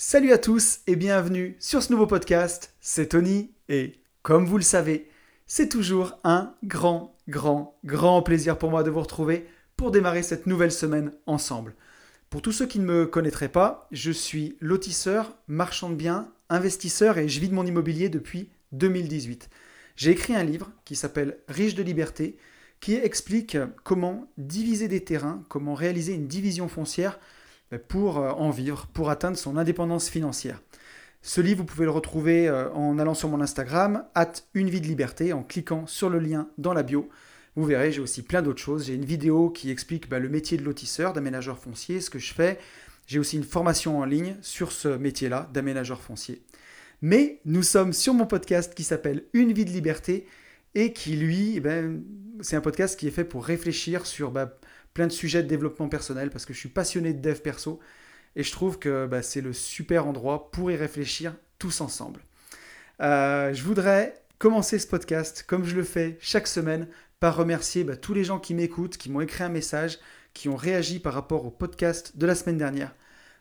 Salut à tous et bienvenue sur ce nouveau podcast. C'est Tony et comme vous le savez, c'est toujours un grand, grand, grand plaisir pour moi de vous retrouver pour démarrer cette nouvelle semaine ensemble. Pour tous ceux qui ne me connaîtraient pas, je suis lotisseur, marchand de biens, investisseur et je vis de mon immobilier depuis 2018. J'ai écrit un livre qui s'appelle Riche de liberté qui explique comment diviser des terrains, comment réaliser une division foncière pour euh, en vivre, pour atteindre son indépendance financière. Ce livre, vous pouvez le retrouver euh, en allant sur mon Instagram, at une vie de liberté, en cliquant sur le lien dans la bio. Vous verrez, j'ai aussi plein d'autres choses. J'ai une vidéo qui explique bah, le métier de lotisseur, d'aménageur foncier, ce que je fais. J'ai aussi une formation en ligne sur ce métier-là, d'aménageur foncier. Mais nous sommes sur mon podcast qui s'appelle Une vie de liberté et qui, lui, eh ben, c'est un podcast qui est fait pour réfléchir sur bah, plein de sujets de développement personnel parce que je suis passionné de dev perso et je trouve que bah, c'est le super endroit pour y réfléchir tous ensemble. Euh, je voudrais commencer ce podcast comme je le fais chaque semaine par remercier bah, tous les gens qui m'écoutent, qui m'ont écrit un message, qui ont réagi par rapport au podcast de la semaine dernière.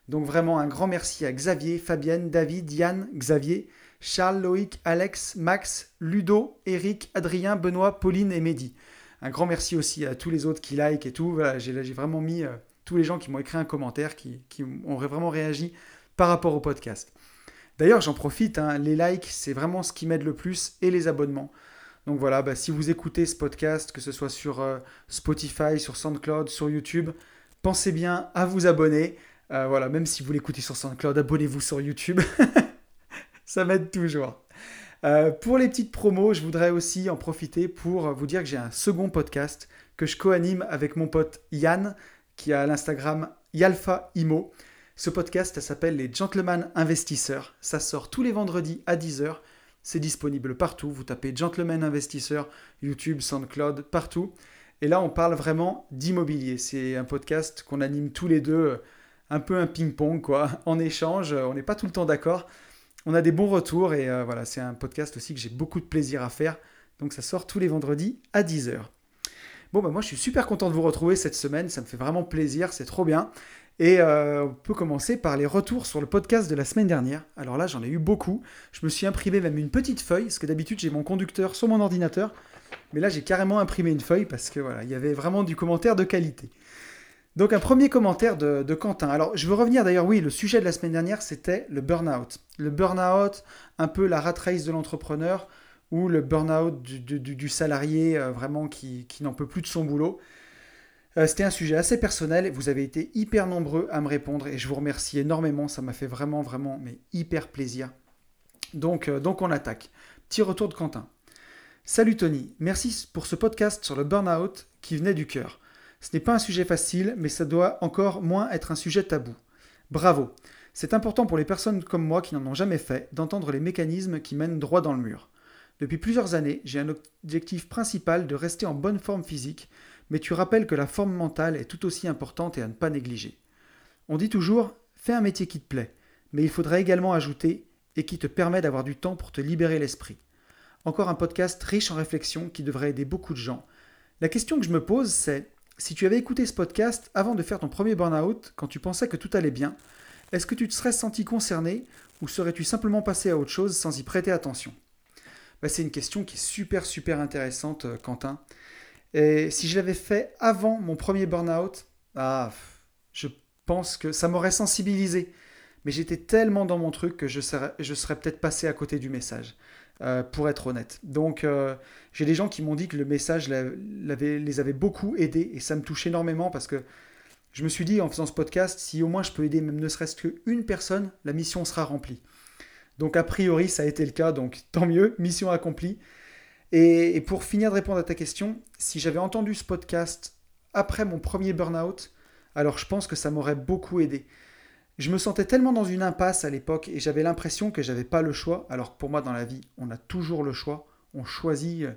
Donc vraiment un grand merci à Xavier, Fabienne, David, Yann, Xavier, Charles, Loïc, Alex, Max, Ludo, Eric, Adrien, Benoît, Pauline et Mehdi. Un grand merci aussi à tous les autres qui like et tout. Voilà, j'ai vraiment mis euh, tous les gens qui m'ont écrit un commentaire, qui, ont vraiment réagi par rapport au podcast. D'ailleurs, j'en profite, hein, les likes, c'est vraiment ce qui m'aide le plus, et les abonnements. Donc voilà, bah, si vous écoutez ce podcast, que ce soit sur euh, Spotify, sur SoundCloud, sur YouTube, pensez bien à vous abonner. Euh, voilà, même si vous l'écoutez sur SoundCloud, abonnez-vous sur YouTube. Ça m'aide toujours. Euh, pour les petites promos, je voudrais aussi en profiter pour vous dire que j'ai un second podcast que je co-anime avec mon pote Yann, qui a l'Instagram Yalfa Imo. Ce podcast s'appelle Les Gentlemen Investisseurs. Ça sort tous les vendredis à 10h. C'est disponible partout. Vous tapez Gentlemen Investisseurs, YouTube, SoundCloud, partout. Et là, on parle vraiment d'immobilier. C'est un podcast qu'on anime tous les deux, un peu un ping-pong, quoi. En échange, on n'est pas tout le temps d'accord on a des bons retours et euh, voilà, c'est un podcast aussi que j'ai beaucoup de plaisir à faire. Donc ça sort tous les vendredis à 10h. Bon, bah moi je suis super content de vous retrouver cette semaine, ça me fait vraiment plaisir, c'est trop bien. Et euh, on peut commencer par les retours sur le podcast de la semaine dernière. Alors là, j'en ai eu beaucoup. Je me suis imprimé même une petite feuille, parce que d'habitude j'ai mon conducteur sur mon ordinateur. Mais là, j'ai carrément imprimé une feuille parce que voilà, il y avait vraiment du commentaire de qualité. Donc un premier commentaire de, Quentin. Alors je veux revenir d'ailleurs, oui, le sujet de la semaine dernière, c'était le burn-out. Le burn-out, un peu la rat race de l'entrepreneur ou le burn-out du, salarié euh, vraiment qui, n'en peut plus de son boulot. Euh, c'était un sujet assez personnel, vous avez été hyper nombreux à me répondre et je vous remercie énormément, ça m'a fait vraiment, vraiment, mais hyper plaisir. Donc, euh, donc on attaque. Petit retour de Quentin. Salut Tony, merci pour ce podcast sur le burn-out qui venait du cœur. Ce n'est pas un sujet facile, mais ça doit encore moins être un sujet tabou. Bravo. C'est important pour les personnes comme moi qui n'en ont jamais fait d'entendre les mécanismes qui mènent droit dans le mur. Depuis plusieurs années, j'ai un objectif principal de rester en bonne forme physique, mais tu rappelles que la forme mentale est tout aussi importante et à ne pas négliger. On dit toujours fais un métier qui te plaît, mais il faudrait également ajouter et qui te permet d'avoir du temps pour te libérer l'esprit. Encore un podcast riche en réflexions qui devrait aider beaucoup de gens. La question que je me pose, c'est si tu avais écouté ce podcast avant de faire ton premier burn-out, quand tu pensais que tout allait bien, est-ce que tu te serais senti concerné ou serais-tu simplement passé à autre chose sans y prêter attention? Bah, C'est une question qui est super super intéressante, euh, Quentin. Et si je l'avais fait avant mon premier burn-out, ah, je pense que ça m'aurait sensibilisé. Mais j'étais tellement dans mon truc que je serais, je serais peut-être passé à côté du message. Euh, pour être honnête. Donc, euh, j'ai des gens qui m'ont dit que le message les avait beaucoup aidés et ça me touche énormément parce que je me suis dit en faisant ce podcast, si au moins je peux aider même ne serait-ce qu'une personne, la mission sera remplie. Donc, a priori, ça a été le cas, donc tant mieux, mission accomplie. Et, et pour finir de répondre à ta question, si j'avais entendu ce podcast après mon premier burn-out, alors je pense que ça m'aurait beaucoup aidé. Je me sentais tellement dans une impasse à l'époque et j'avais l'impression que j'avais pas le choix, alors que pour moi dans la vie, on a toujours le choix. On choisit, euh,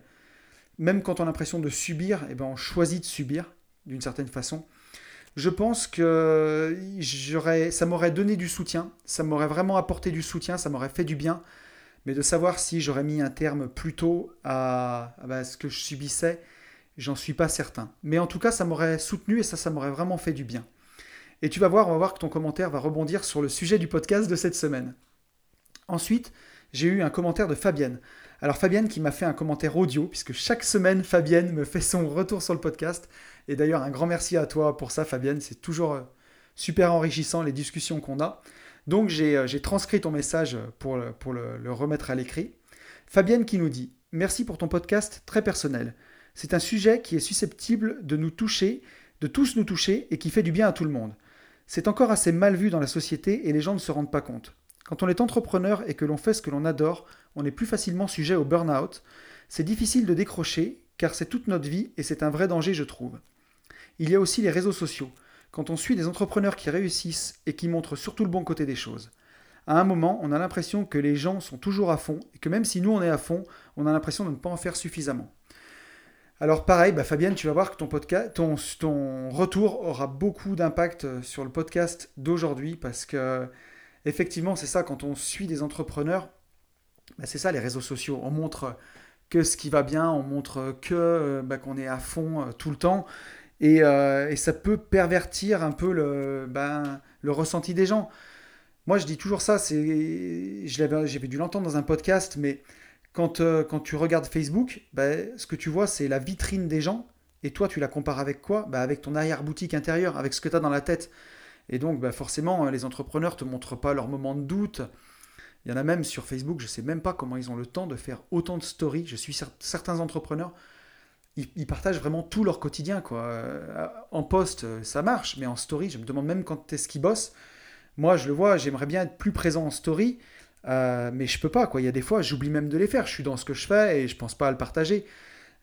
même quand on a l'impression de subir, eh ben on choisit de subir d'une certaine façon. Je pense que ça m'aurait donné du soutien, ça m'aurait vraiment apporté du soutien, ça m'aurait fait du bien, mais de savoir si j'aurais mis un terme plus tôt à, bah, ce que je subissais, j'en suis pas certain. Mais en tout cas, ça m'aurait soutenu et ça, ça m'aurait vraiment fait du bien. Et tu vas voir, on va voir que ton commentaire va rebondir sur le sujet du podcast de cette semaine. Ensuite, j'ai eu un commentaire de Fabienne. Alors Fabienne qui m'a fait un commentaire audio, puisque chaque semaine, Fabienne me fait son retour sur le podcast. Et d'ailleurs, un grand merci à toi pour ça, Fabienne. C'est toujours euh, super enrichissant les discussions qu'on a. Donc j'ai euh, transcrit ton message pour, pour le remettre à l'écrit. Fabienne qui nous dit Merci pour ton podcast très personnel. C'est un sujet qui est susceptible de nous toucher, de tous nous toucher et qui fait du bien à tout le monde. C'est encore assez mal vu dans la société et les gens ne se rendent pas compte. Quand on est entrepreneur et que l'on fait ce que l'on adore, on est plus facilement sujet au burn-out. C'est difficile de décrocher car c'est toute notre vie et c'est un vrai danger, je trouve. Il y a aussi les réseaux sociaux. Quand on suit des entrepreneurs qui réussissent et qui montrent surtout le bon côté des choses. À un moment, on a l'impression que les gens sont toujours à fond et que même si nous on est à fond, on a l'impression de ne pas en faire suffisamment. Alors pareil, bah Fabienne, tu vas voir que ton, podcast, ton, retour aura beaucoup d'impact euh, sur le podcast d'aujourd'hui parce que effectivement, c'est ça, quand on suit des entrepreneurs, bah, c'est ça les réseaux sociaux. On montre que ce qui va bien, on montre que euh, bah, qu'on est à fond euh, tout le temps. Et, ça peut pervertir un peu le, ben, le ressenti des gens. Moi, je dis toujours ça, c'est, j'avais dû l'entendre dans un podcast, mais quand, euh, quand tu regardes Facebook, bah, ce que tu vois, c'est la vitrine des gens. Et toi, tu la compares avec quoi? Bah, Avec ton arrière-boutique intérieure, avec ce que tu as dans la tête. Et donc, bah, forcément, les entrepreneurs ne te montrent pas leurs moments de doute. Il y en a même sur Facebook, je ne sais même pas comment ils ont le temps de faire autant de stories. Je suis certains entrepreneurs, ils, partagent vraiment tout leur quotidien. Quoi. Euh, en post, ça marche, mais en story, je me demande même quand est-ce qu'ils bossent. Moi, je le vois, j'aimerais bien être plus présent en story. Euh, mais je peux pas, quoi. Il y a des fois, j'oublie même de les faire. Je suis dans ce que je fais et je pense pas à le partager.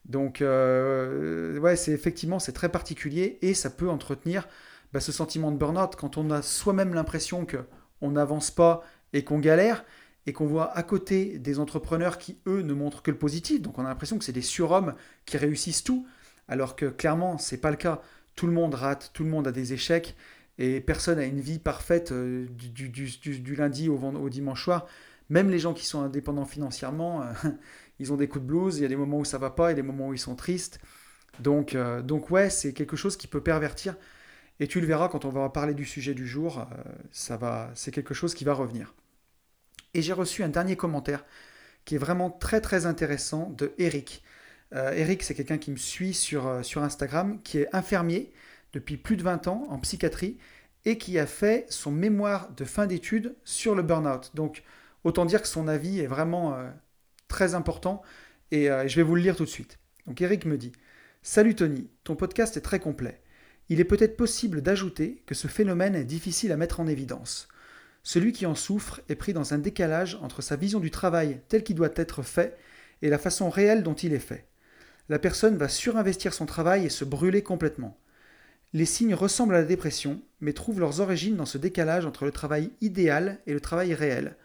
Donc, euh, ouais, c'est effectivement, c'est très particulier et ça peut entretenir bah, ce sentiment de burn-out quand on a soi-même l'impression que on n'avance pas et qu'on galère et qu'on voit à côté des entrepreneurs qui, eux, ne montrent que le positif. Donc, on a l'impression que c'est des surhommes qui réussissent tout, alors que clairement, c'est pas le cas. Tout le monde rate, tout le monde a des échecs et personne n'a une vie parfaite euh, du, lundi au, dimanche soir. Même les gens qui sont indépendants financièrement, euh, ils ont des coups de blues, il y a des moments où ça va pas, il y a des moments où ils sont tristes. Donc, euh, donc ouais, c'est quelque chose qui peut pervertir. Et tu le verras quand on va parler du sujet du jour, va, c'est quelque chose qui va revenir. Et j'ai reçu un dernier commentaire qui est vraiment très très intéressant de Eric. Eric, c'est quelqu'un qui me suit sur, sur Instagram, qui est infirmier depuis plus de 20 ans en psychiatrie et qui a fait son mémoire de fin d'études sur le burn-out. Donc autant dire que son avis est vraiment euh, très important et euh, je vais vous le lire tout de suite. Donc Eric me dit Salut Tony, ton podcast est très complet. Il est peut-être possible d'ajouter que ce phénomène est difficile à mettre en évidence. Celui qui en souffre est pris dans un décalage entre sa vision du travail tel qu'il doit être fait et la façon réelle dont il est fait. La personne va surinvestir son travail et se brûler complètement. Les signes ressemblent à la dépression, mais trouvent leurs origines dans ce décalage entre le travail idéal et le travail réel.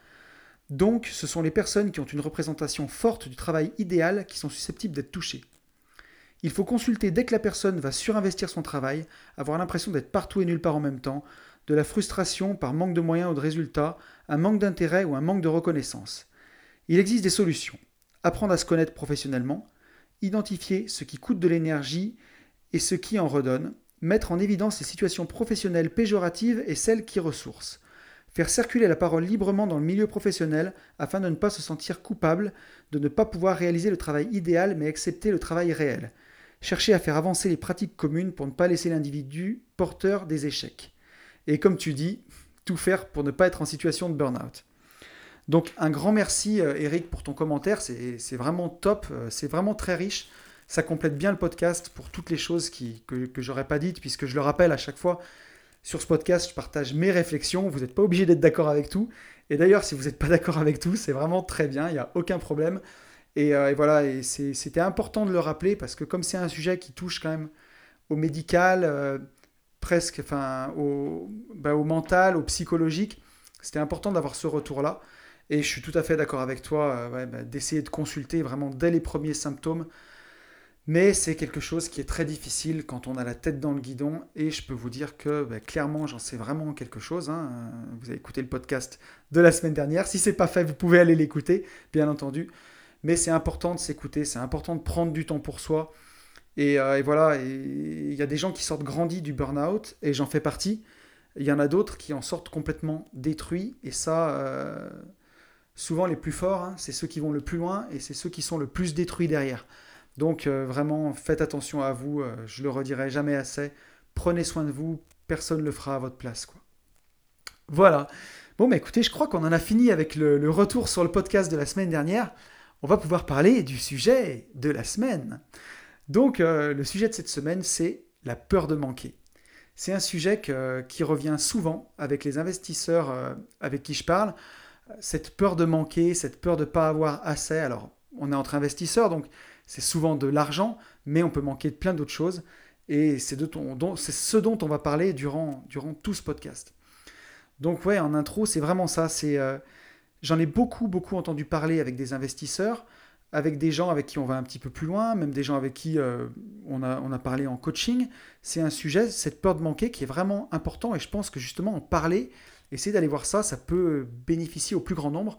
Donc, ce sont les personnes qui ont une représentation forte du travail idéal qui sont susceptibles d'être touchées. Il faut consulter dès que la personne va surinvestir son travail, avoir l'impression d'être partout et nulle part en même temps, de la frustration par manque de moyens ou de résultats, un manque d'intérêt ou un manque de reconnaissance. Il existe des solutions. Apprendre à se connaître professionnellement, identifier ce qui coûte de l'énergie et ce qui en redonne, mettre en évidence les situations professionnelles péjoratives et celles qui ressourcent, faire circuler la parole librement dans le milieu professionnel afin de ne pas se sentir coupable, de ne pas pouvoir réaliser le travail idéal mais accepter le travail réel, chercher à faire avancer les pratiques communes pour ne pas laisser l'individu porteur des échecs. Et comme tu dis, tout faire pour ne pas être en situation de burn-out. Donc un grand merci euh, Eric pour ton commentaire, c'est vraiment top, euh, c'est vraiment très riche ça complète bien le podcast pour toutes les choses qui, que, que j'aurais pas dites, puisque je le rappelle à chaque fois, sur ce podcast, je partage mes réflexions. Vous n'êtes pas obligé d'être d'accord avec tout. Et d'ailleurs, si vous n'êtes pas d'accord avec tout, c'est vraiment très bien, il n'y a aucun problème. Et, euh, voilà, et c'était important de le rappeler parce que comme c'est un sujet qui touche quand même au médical, euh, presque, enfin, au, bah, au mental, au psychologique, c'était important d'avoir ce retour-là. Et je suis tout à fait d'accord avec toi euh, bah, d'essayer de consulter vraiment dès les premiers symptômes mais c'est quelque chose qui est très difficile quand on a la tête dans le guidon et je peux vous dire que bah, clairement j'en sais vraiment quelque chose. Hein. Vous avez écouté le podcast de la semaine dernière. Si c'est pas fait, vous pouvez aller l'écouter, bien entendu. Mais c'est important de s'écouter, c'est important de prendre du temps pour soi. Et, euh, voilà, il y a des gens qui sortent grandis du burn-out et j'en fais partie. Il y en a d'autres qui en sortent complètement détruits. Et ça, euh, souvent les plus forts, hein, c'est ceux qui vont le plus loin et c'est ceux qui sont le plus détruits derrière. Donc euh, vraiment, faites attention à vous. Euh, je le redirai jamais assez. Prenez soin de vous. Personne ne le fera à votre place. Quoi. Voilà. Bon, bah écoutez, je crois qu'on en a fini avec le, retour sur le podcast de la semaine dernière. On va pouvoir parler du sujet de la semaine. Donc, le sujet de cette semaine, c'est la peur de manquer. C'est un sujet qui revient souvent avec les investisseurs euh, avec qui je parle. Cette peur de manquer, cette peur de ne pas avoir assez. Alors, on est entre investisseurs, donc c'est souvent de l'argent, mais on peut manquer de plein d'autres choses. Et c'est ce dont on va parler durant, tout ce podcast. Donc ouais, en intro, c'est vraiment ça. Euh, j'en ai beaucoup, beaucoup entendu parler avec des investisseurs avec des gens avec qui on va un petit peu plus loin, même des gens avec qui euh, on, a, on a parlé en coaching. C'est un sujet, cette peur de manquer, qui est vraiment important et je pense que justement en parler, essayer d'aller voir ça, ça peut bénéficier au plus grand nombre.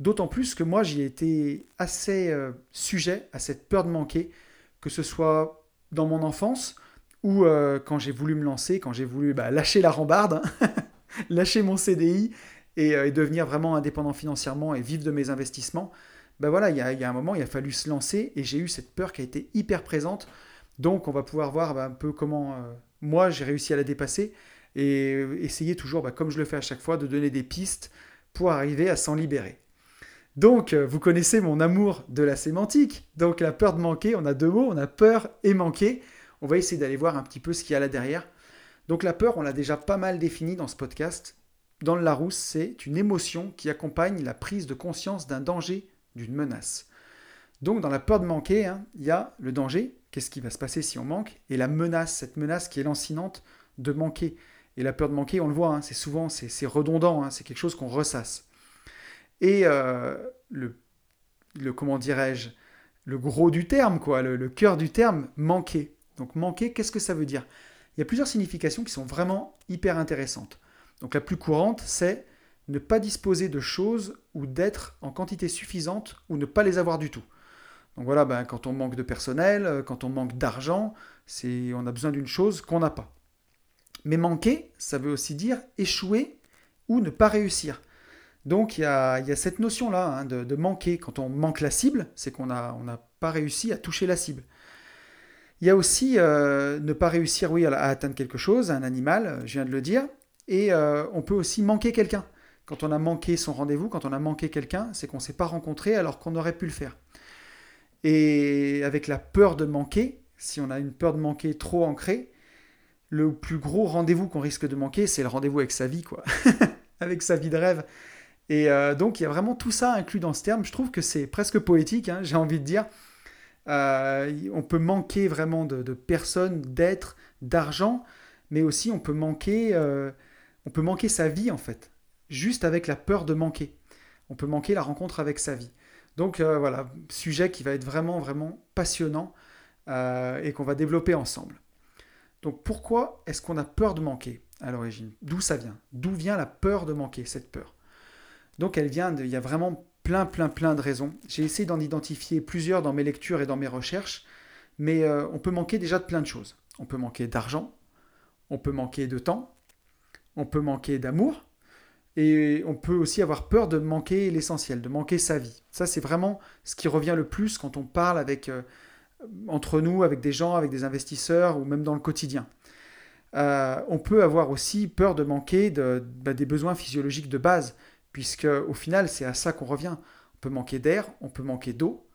D'autant plus que moi, j'y ai été assez euh, sujet à cette peur de manquer, que ce soit dans mon enfance ou euh, quand j'ai voulu me lancer, quand j'ai voulu bah, lâcher la rambarde, lâcher mon CDI et, et devenir vraiment indépendant financièrement et vivre de mes investissements ben voilà, il y, a, un moment, il a fallu se lancer et j'ai eu cette peur qui a été hyper présente. Donc, on va pouvoir voir ben, un peu comment euh, moi j'ai réussi à la dépasser et essayer toujours, comme je le fais à chaque fois, de donner des pistes pour arriver à s'en libérer. Donc, euh, vous connaissez mon amour de la sémantique. Donc, la peur de manquer, on a deux mots, on a peur et manquer. On va essayer d'aller voir un petit peu ce qu'il y a là derrière. Donc, la peur, on l'a déjà pas mal définie dans ce podcast. Dans le Larousse, c'est une émotion qui accompagne la prise de conscience d'un danger d'une menace. Donc dans la peur de manquer, hein, il y a le danger, qu'est-ce qui va se passer si on manque, et la menace, cette menace qui est lancinante de manquer. Et la peur de manquer, on le voit, hein, c'est souvent, c'est redondant, hein, c'est quelque chose qu'on ressasse. Et euh, le, comment dirais-je, le gros du terme, quoi, le, le cœur du terme, manquer. Donc manquer, qu'est-ce que ça veut dire? Il y a plusieurs significations qui sont vraiment hyper intéressantes. Donc la plus courante, c'est ne pas disposer de choses ou d'être en quantité suffisante ou ne pas les avoir du tout. Donc voilà, ben, quand on manque de personnel, euh, quand on manque d'argent, c'est on a besoin d'une chose qu'on n'a pas. Mais manquer, ça veut aussi dire échouer ou ne pas réussir. Donc il y a, cette notion-là hein, de, manquer. Quand on manque la cible, c'est qu'on n'a pas réussi à toucher la cible. Il y a aussi euh, ne pas réussir oui, à, atteindre quelque chose, un animal, je viens de le dire. Et euh, on peut aussi manquer quelqu'un. Quand on a manqué son rendez-vous, quand on a manqué quelqu'un, c'est qu'on ne s'est pas rencontré alors qu'on aurait pu le faire. Et avec la peur de manquer, si on a une peur de manquer trop ancrée, le plus gros rendez-vous qu'on risque de manquer, c'est le rendez-vous avec sa vie, quoi. avec sa vie de rêve. Et euh, donc, il y a vraiment tout ça inclus dans ce terme. Je trouve que c'est presque poétique, hein, j'ai envie de dire. Euh, on peut manquer vraiment de, personnes, d'êtres, d'argent, mais aussi on peut manquer, euh, on peut manquer sa vie en fait juste avec la peur de manquer. On peut manquer la rencontre avec sa vie. Donc voilà, sujet qui va être vraiment, vraiment passionnant et qu'on va développer ensemble. Donc pourquoi est-ce qu'on a peur de manquer à l'origine? D'où ça vient? D'où vient la peur de manquer, cette peur? Donc elle vient, de, il y a vraiment plein, plein, plein de raisons. J'ai essayé d'en identifier plusieurs dans mes lectures et dans mes recherches, mais euh, on peut manquer déjà de plein de choses. On peut manquer d'argent, on peut manquer de temps, on peut manquer d'amour, et on peut aussi avoir peur de manquer l'essentiel, de manquer sa vie. Ça, c'est vraiment ce qui revient le plus quand on parle avec, euh, entre nous, avec des gens, avec des investisseurs ou même dans le quotidien. Euh, on peut avoir aussi peur de manquer bah, des besoins physiologiques de base, puisque au final, c'est à ça qu'on revient. On peut manquer d'air, on peut manquer d'eau,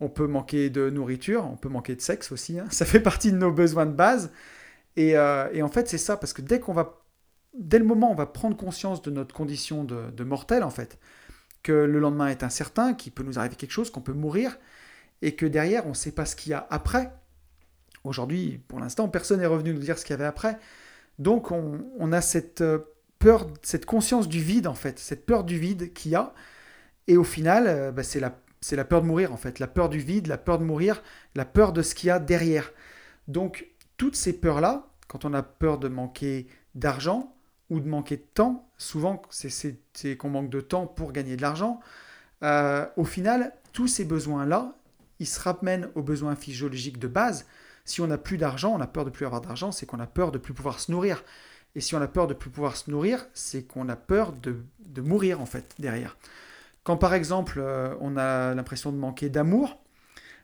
on peut manquer de nourriture, on peut manquer de sexe aussi. Hein. Ça fait partie de nos besoins de base. Et, euh, et en fait, c'est ça, parce que dès qu'on va dès le moment où on va prendre conscience de notre condition de, mortel, en fait, que le lendemain est incertain, qu'il peut nous arriver quelque chose, qu'on peut mourir, et que derrière, on ne sait pas ce qu'il y a après. Aujourd'hui, pour l'instant, personne n'est revenu nous dire ce qu'il y avait après. Donc, on, a cette euh, peur, cette conscience du vide, en fait, cette peur du vide qu'il y a. Et au final, euh, bah, c'est la, la peur de mourir, en fait. La peur du vide, la peur de mourir, la peur de ce qu'il y a derrière. Donc, toutes ces peurs-là, quand on a peur de manquer d'argent, ou de manquer de temps, souvent c'est qu'on manque de temps pour gagner de l'argent, euh, au final, tous ces besoins-là, ils se ramènent aux besoins physiologiques de base. Si on n'a plus d'argent, on a peur de plus avoir d'argent, c'est qu'on a peur de plus pouvoir se nourrir. Et si on a peur de ne plus pouvoir se nourrir, c'est qu'on a peur de, de, mourir en fait derrière. Quand par exemple euh, on a l'impression de manquer d'amour,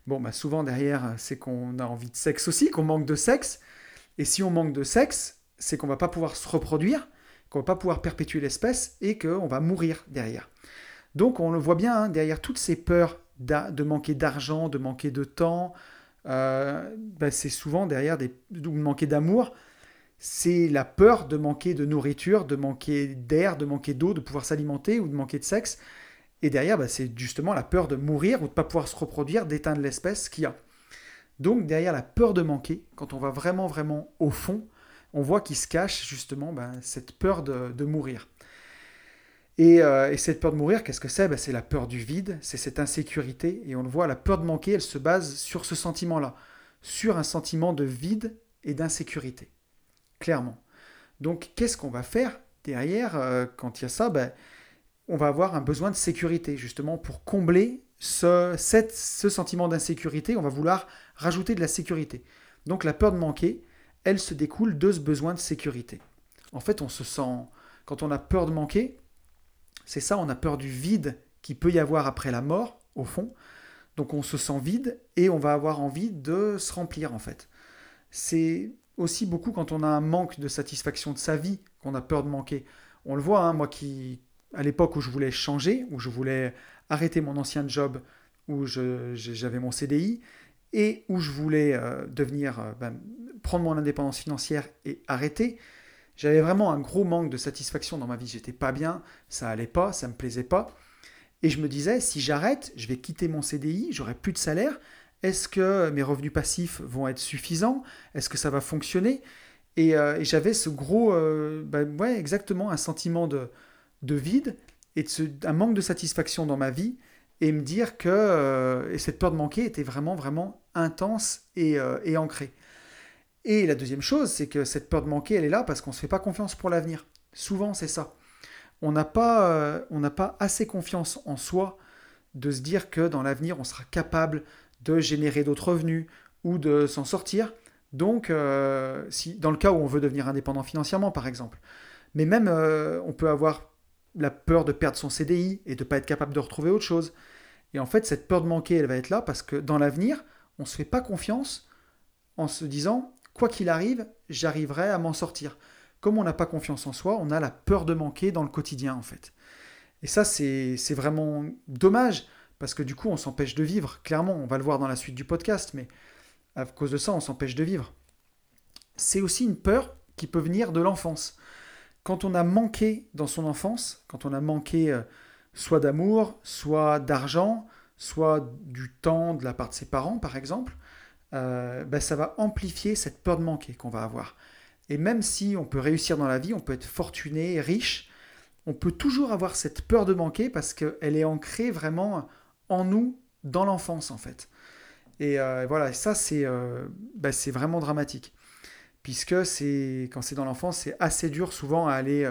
bon bah souvent derrière c'est qu'on a envie de sexe aussi, qu'on manque de sexe. Et si on manque de sexe, c'est qu'on va pas pouvoir se reproduire, qu'on va pas pouvoir perpétuer l'espèce et qu'on va mourir derrière. Donc on le voit bien, hein, derrière toutes ces peurs de manquer d'argent, de manquer de temps, euh, bah, c'est souvent derrière des, de manquer d'amour, c'est la peur de manquer de nourriture, de manquer d'air, de manquer d'eau, de pouvoir s'alimenter ou de manquer de sexe. Et derrière, bah, c'est justement la peur de mourir ou de ne pas pouvoir se reproduire, d'éteindre l'espèce qu'il y a. Donc derrière la peur de manquer, quand on va vraiment vraiment au fond, on voit qu'il se cache justement bah, cette peur de mourir. Euh, et, cette peur de mourir, qu'est-ce que c'est? Ben, C'est la peur du vide, c'est cette insécurité. Et on le voit, la peur de manquer, elle se base sur ce sentiment-là, sur un sentiment de vide et d'insécurité. Clairement. Donc qu'est-ce qu'on va faire derrière euh, quand il y a ça? Ben, On va avoir un besoin de sécurité, justement, pour combler ce, ce sentiment d'insécurité. On va vouloir rajouter de la sécurité. Donc la peur de manquer, elle se découle de ce besoin de sécurité. En fait, on se sent, quand on a peur de manquer, c'est ça, on a peur du vide qui peut y avoir après la mort, au fond. Donc on se sent vide et on va avoir envie de se remplir en fait. C'est aussi beaucoup quand on a un manque de satisfaction de sa vie qu'on a peur de manquer. On le voit, hein, moi qui, à l'époque où je voulais changer, où je voulais arrêter mon ancien job, où j'avais mon CDI, et où je voulais euh, devenir, euh, ben, prendre mon indépendance financière et arrêter, j'avais vraiment un gros manque de satisfaction dans ma vie. J'étais pas bien, ça allait pas, ça me plaisait pas. Et je me disais, si j'arrête, je vais quitter mon CDI, j'aurai plus de salaire. Est-ce que mes revenus passifs vont être suffisants? Est-ce que ça va fonctionner? Et, euh, j'avais ce gros, euh, bah exactement, un sentiment de, de vide et de un manque de satisfaction dans ma vie et me dire que euh, et cette peur de manquer était vraiment, vraiment intense et, ancrée. Et la deuxième chose, c'est que cette peur de manquer, elle est là parce qu'on ne se fait pas confiance pour l'avenir. Souvent, c'est ça. On n'a pas assez confiance en soi de se dire que dans l'avenir, on sera capable de générer d'autres revenus ou de s'en sortir. Donc, euh, si, dans le cas où on veut devenir indépendant financièrement, par exemple. Mais même, euh, on peut avoir la peur de perdre son CDI et de ne pas être capable de retrouver autre chose. Et en fait, cette peur de manquer, elle va être là parce que dans l'avenir, on ne se fait pas confiance en se disant quoi qu'il arrive, j'arriverai à m'en sortir. Comme on n'a pas confiance en soi, on a la peur de manquer dans le quotidien en fait. Et ça, c'est vraiment dommage, parce que du coup, on s'empêche de vivre. Clairement, on va le voir dans la suite du podcast, mais à cause de ça, on s'empêche de vivre. C'est aussi une peur qui peut venir de l'enfance. Quand on a manqué dans son enfance, quand on a manqué euh, soit d'amour, soit d'argent, soit du temps de la part de ses parents, par exemple, euh, ben, ça va amplifier cette peur de manquer qu'on va avoir. Et même si on peut réussir dans la vie, on peut être fortuné, riche, on peut toujours avoir cette peur de manquer parce qu'elle est ancrée vraiment en nous dans l'enfance en fait. Et euh, voilà, ça c'est euh, ben, c'est vraiment dramatique. Puisque quand c'est dans l'enfance, c'est assez dur souvent à aller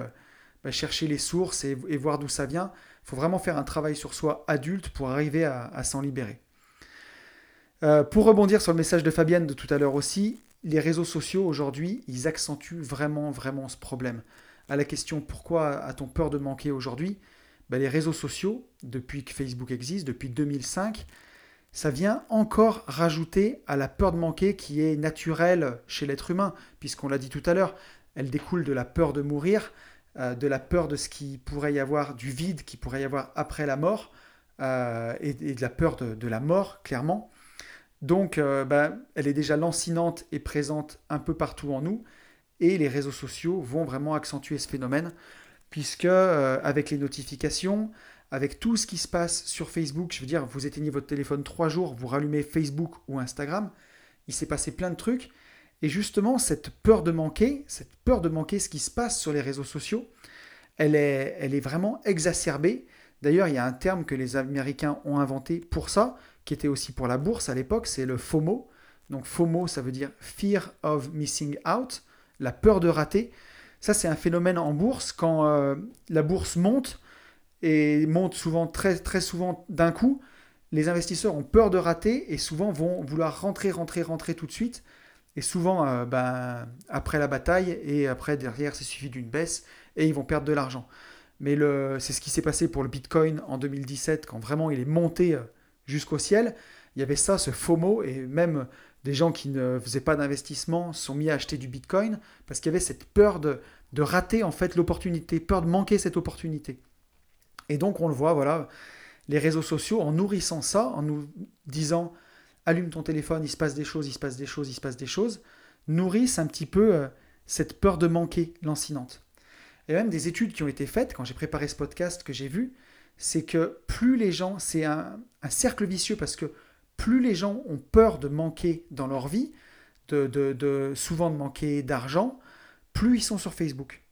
ben, chercher les sources et, voir d'où ça vient. Il faut vraiment faire un travail sur soi adulte pour arriver à s'en libérer. Euh, pour rebondir sur le message de Fabienne de tout à l'heure aussi, les réseaux sociaux aujourd'hui, ils accentuent vraiment, vraiment ce problème. À la question pourquoi a-t-on peur de manquer aujourd'hui? Ben, Les réseaux sociaux, depuis que Facebook existe, depuis 2005, ça vient encore rajouter à la peur de manquer qui est naturelle chez l'être humain, puisqu'on l'a dit tout à l'heure, elle découle de la peur de mourir, euh, de la peur de ce qui pourrait y avoir, du vide qui pourrait y avoir après la mort, euh, et, de la peur de la mort, clairement. Donc, euh, ben, elle est déjà lancinante et présente un peu partout en nous. Et les réseaux sociaux vont vraiment accentuer ce phénomène, puisque euh, avec les notifications, avec tout ce qui se passe sur Facebook, je veux dire, vous éteignez votre téléphone trois jours, vous rallumez Facebook ou Instagram, il s'est passé plein de trucs. Et justement, cette peur de manquer, cette peur de manquer ce qui se passe sur les réseaux sociaux, elle est, elle est vraiment exacerbée. D'ailleurs, il y a un terme que les Américains ont inventé pour ça, qui était aussi pour la bourse à l'époque, c'est le FOMO. Donc FOMO, ça veut dire Fear of Missing Out, la peur de rater. Ça, c'est un phénomène en bourse quand euh, la bourse monte et monte souvent très très souvent d'un coup. Les investisseurs ont peur de rater et souvent vont vouloir rentrer, rentrer, rentrer tout de suite. Et souvent, euh, ben, après la bataille, et après derrière, c'est suivi d'une baisse, et ils vont perdre de l'argent. Mais c'est ce qui s'est passé pour le Bitcoin en 2017, quand vraiment il est monté euh, jusqu'au ciel. Il y avait ça, ce FOMO, et même des gens qui ne faisaient pas d'investissement sont mis à acheter du Bitcoin, parce qu'il y avait cette peur de, rater en fait l'opportunité, peur de manquer cette opportunité. Et donc on le voit, voilà, les réseaux sociaux, en nourrissant ça, en nous disant allume ton téléphone, il se passe des choses, il se passe des choses, il se passe des choses, nourrissent un petit peu euh, cette peur de manquer lancinante. Et même des études qui ont été faites, quand j'ai préparé ce podcast que j'ai vu, c'est que plus les gens, c'est un, cercle vicieux parce que plus les gens ont peur de manquer dans leur vie, de, souvent de manquer d'argent, plus ils sont sur Facebook.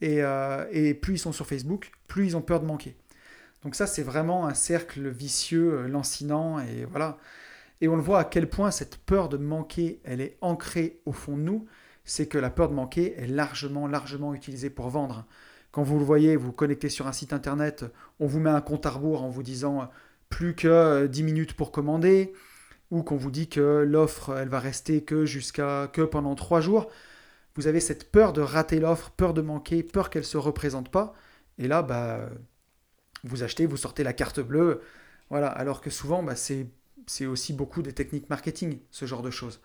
Et, euh, et, plus ils sont sur Facebook, plus ils ont peur de manquer. Donc ça, c'est vraiment un cercle vicieux, euh, lancinant, et voilà. Et on le voit à quel point cette peur de manquer, elle est ancrée au fond de nous. C'est que la peur de manquer est largement, largement utilisée pour vendre. Quand vous le voyez, vous vous connectez sur un site internet, on vous met un compte à rebours en vous disant plus que 10 minutes pour commander, ou qu'on vous dit que l'offre, elle va rester que jusqu'à que pendant 3 jours. Vous avez cette peur de rater l'offre, peur de manquer, peur qu'elle ne se représente pas. Et là, bah, vous achetez, vous sortez la carte bleue. Voilà, alors que souvent, bah, c'est c'est aussi beaucoup des techniques marketing, ce genre de choses.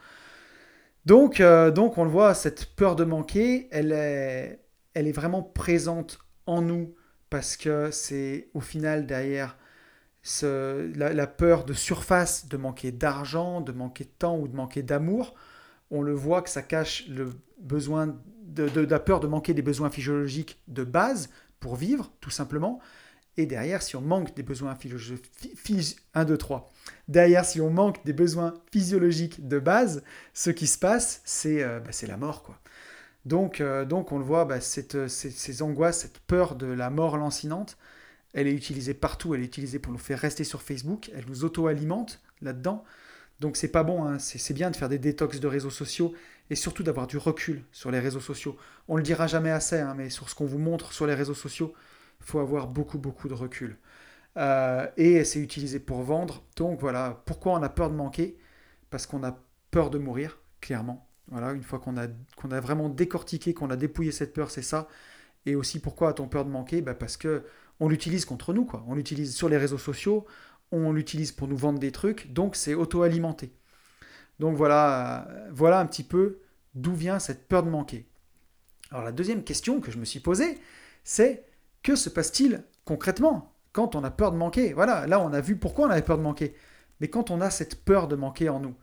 Donc, euh, donc on le voit, cette peur de manquer, elle est, elle est vraiment présente en nous parce que c'est au final derrière la, peur de surface, de manquer d'argent, de manquer de temps ou de manquer d'amour. On le voit que ça cache le besoin de, la peur de manquer des besoins physiologiques de base pour vivre, tout simplement. Et derrière, si on manque des besoins physiologiques, 1, 2, 3. Derrière, si on manque des besoins physiologiques de base, ce qui se passe, c'est euh, bah, la mort. quoi. Donc, euh, donc on le voit, bah, cette, ces, angoisses, cette peur de la mort lancinante, elle est utilisée partout, elle est utilisée pour nous faire rester sur Facebook, elle nous auto-alimente là-dedans. Donc c'est pas bon, hein. c'est bien de faire des détox de réseaux sociaux et surtout d'avoir du recul sur les réseaux sociaux. On le dira jamais assez, hein, mais sur ce qu'on vous montre sur les réseaux sociaux, il faut avoir beaucoup, beaucoup de recul. Euh, et c'est utilisé pour vendre. Donc voilà, pourquoi on a peur de manquer? Parce qu'on a peur de mourir, clairement. Voilà, une fois qu'on a, vraiment décortiqué, qu'on a dépouillé cette peur, c'est ça. Et aussi, pourquoi a-t-on peur de manquer? Bah Parce que on l'utilise contre nous, quoi. On l'utilise sur les réseaux sociaux, on l'utilise pour nous vendre des trucs, donc c'est auto-alimenté. Donc voilà, voilà un petit peu d'où vient cette peur de manquer. Alors la deuxième question que je me suis posée, c'est que se passe-t-il concrètement quand on a peur de manquer? Voilà, là on a vu pourquoi on avait peur de manquer. Mais quand on a cette peur de manquer en nous,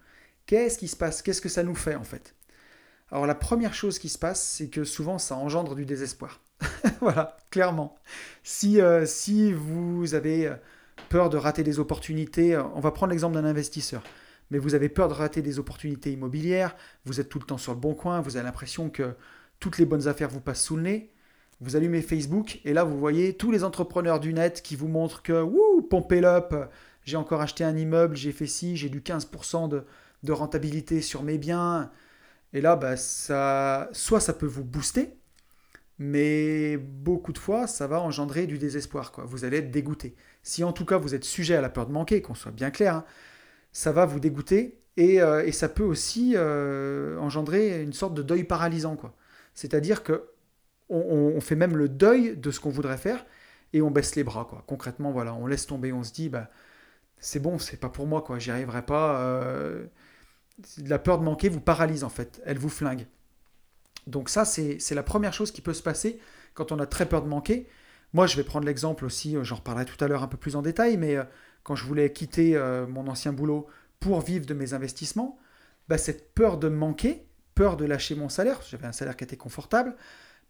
qu'est-ce qui se passe? Qu'est-ce que ça nous fait en fait? Alors la première chose qui se passe, c'est que souvent ça engendre du désespoir. voilà, clairement. Si, euh, si vous avez euh, peur de rater des opportunités, euh, on va prendre l'exemple d'un investisseur mais vous avez peur de rater des opportunités immobilières, vous êtes tout le temps sur le bon coin, vous avez l'impression que toutes les bonnes affaires vous passent sous le nez, vous allumez Facebook et là vous voyez tous les entrepreneurs du net qui vous montrent que wouh, pompez up, j'ai encore acheté un immeuble, j'ai fait ci, j'ai du 15% de, de, rentabilité sur mes biens. Et là, bah, ça, soit ça peut vous booster, mais beaucoup de fois, ça va engendrer du désespoir. Quoi. Vous allez être dégoûté. Si en tout cas vous êtes sujet à la peur de manquer, qu'on soit bien clair, hein, ça va vous dégoûter et, euh, ça peut aussi euh, engendrer une sorte de deuil paralysant. C'est-à-dire que on, fait même le deuil de ce qu'on voudrait faire et on baisse les bras. Quoi. Concrètement, voilà, on laisse tomber, on se dit, bah, c'est bon, c'est pas pour moi, quoi, j'y arriverai pas. Euh, la peur de manquer vous paralyse en fait, elle vous flingue. Donc ça, c'est la première chose qui peut se passer quand on a très peur de manquer. Moi, je vais prendre l'exemple aussi, euh, j'en reparlerai tout à l'heure un peu plus en détail, mais euh, quand je voulais quitter mon ancien boulot pour vivre de mes investissements, bah, cette peur de manquer, peur de lâcher mon salaire, j'avais un salaire qui était confortable,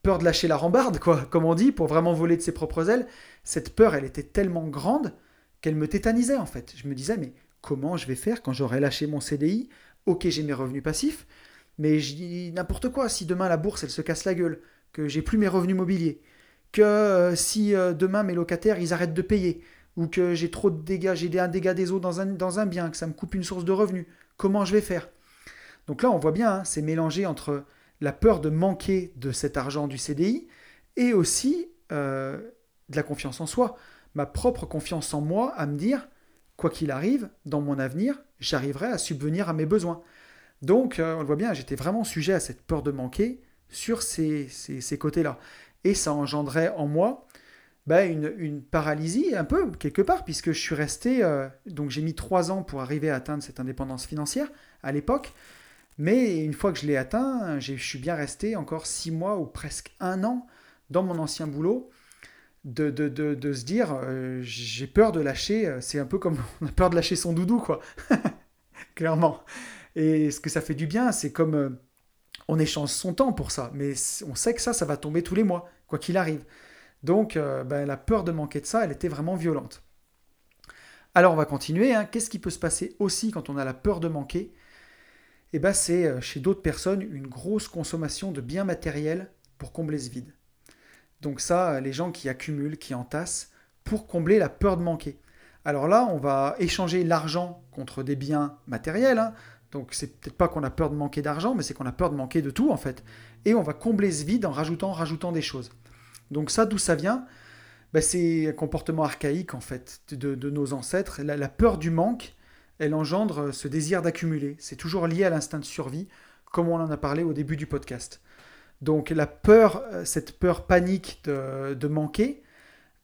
peur de lâcher la rambarde, quoi, comme on dit, pour vraiment voler de ses propres ailes, cette peur, elle était tellement grande qu'elle me tétanisait en fait. Je me disais, mais comment je vais faire quand j'aurai lâché mon CDI Ok, j'ai mes revenus passifs, mais je dis n'importe quoi. Si demain la bourse, elle se casse la gueule, que j'ai plus mes revenus mobiliers, que euh, si euh, demain mes locataires, ils arrêtent de payer, ou que j'ai trop de dégâts, j'ai un dégât des eaux dans un, bien, que ça me coupe une source de revenus, comment je vais faire? Donc là, on voit bien, hein, c'est mélangé entre la peur de manquer de cet argent du CDI et aussi euh, de la confiance en soi, ma propre confiance en moi à me dire, quoi qu'il arrive, dans mon avenir, j'arriverai à subvenir à mes besoins. Donc, on le voit bien, j'étais vraiment sujet à cette peur de manquer sur ces, côtés-là. Et ça engendrait en moi bah, une, paralysie un peu, quelque part, puisque je suis resté... donc j'ai mis trois ans pour arriver à atteindre cette indépendance financière à l'époque. Mais une fois que je l'ai atteint, je suis bien resté encore six mois ou presque un an dans mon ancien boulot, de, de, de, se dire euh, j'ai peur de lâcher, euh, c'est un peu comme on a peur de lâcher son doudou, quoi. Clairement. Et ce que ça fait du bien, c'est comme euh, on échange son temps pour ça, mais on sait que ça, ça va tomber tous les mois, quoi qu'il arrive. Donc ben, la peur de manquer de ça, elle était vraiment violente. Alors on va continuer. Hein. Qu'est-ce qui peut se passer aussi quand on a la peur de manquer? Eh ben, c'est chez d'autres personnes une grosse consommation de biens matériels pour combler ce vide. Donc ça, les gens qui accumulent, qui entassent, pour combler la peur de manquer. Alors là, on va échanger l'argent contre des biens matériels. Hein. Donc c'est peut-être pas qu'on a peur de manquer d'argent, mais c'est qu'on a peur de manquer de tout en fait. Et on va combler ce vide en rajoutant, rajoutant des choses. Donc ça, d'où ça vient? Ben, C'est un comportement archaïque en fait de, nos ancêtres. La, peur du manque, elle engendre ce désir d'accumuler. C'est toujours lié à l'instinct de survie, comme on en a parlé au début du podcast. Donc la peur, euh, cette peur panique de, manquer,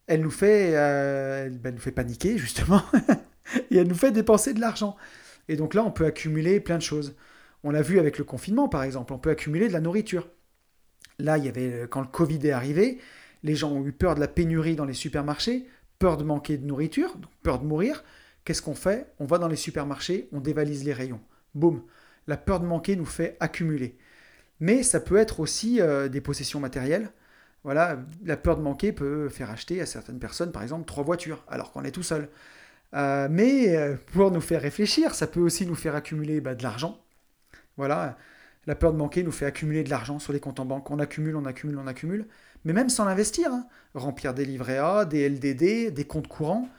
elle nous fait, euh, ben, nous fait paniquer justement, et elle nous fait dépenser de l'argent. Et donc là, on peut accumuler plein de choses. On l'a vu avec le confinement, par exemple, on peut accumuler de la nourriture. Là, il y avait euh, quand le Covid est arrivé, les gens ont eu peur de la pénurie dans les supermarchés, peur de manquer de nourriture, peur de mourir. Qu'est-ce qu'on fait? On va dans les supermarchés, on dévalise les rayons. Boum La peur de manquer nous fait accumuler mais ça peut être aussi euh, des possessions matérielles. Voilà, la peur de manquer peut faire acheter à certaines personnes, par exemple, trois voitures, alors qu'on est tout seul. Euh, mais euh, pour nous faire réfléchir, ça peut aussi nous faire accumuler bah, de l'argent. Voilà, la peur de manquer nous fait accumuler de l'argent sur les comptes en banque. On accumule, on accumule, on accumule. Mais même sans l'investir, hein. remplir des livrets A, des LDD, des comptes courants,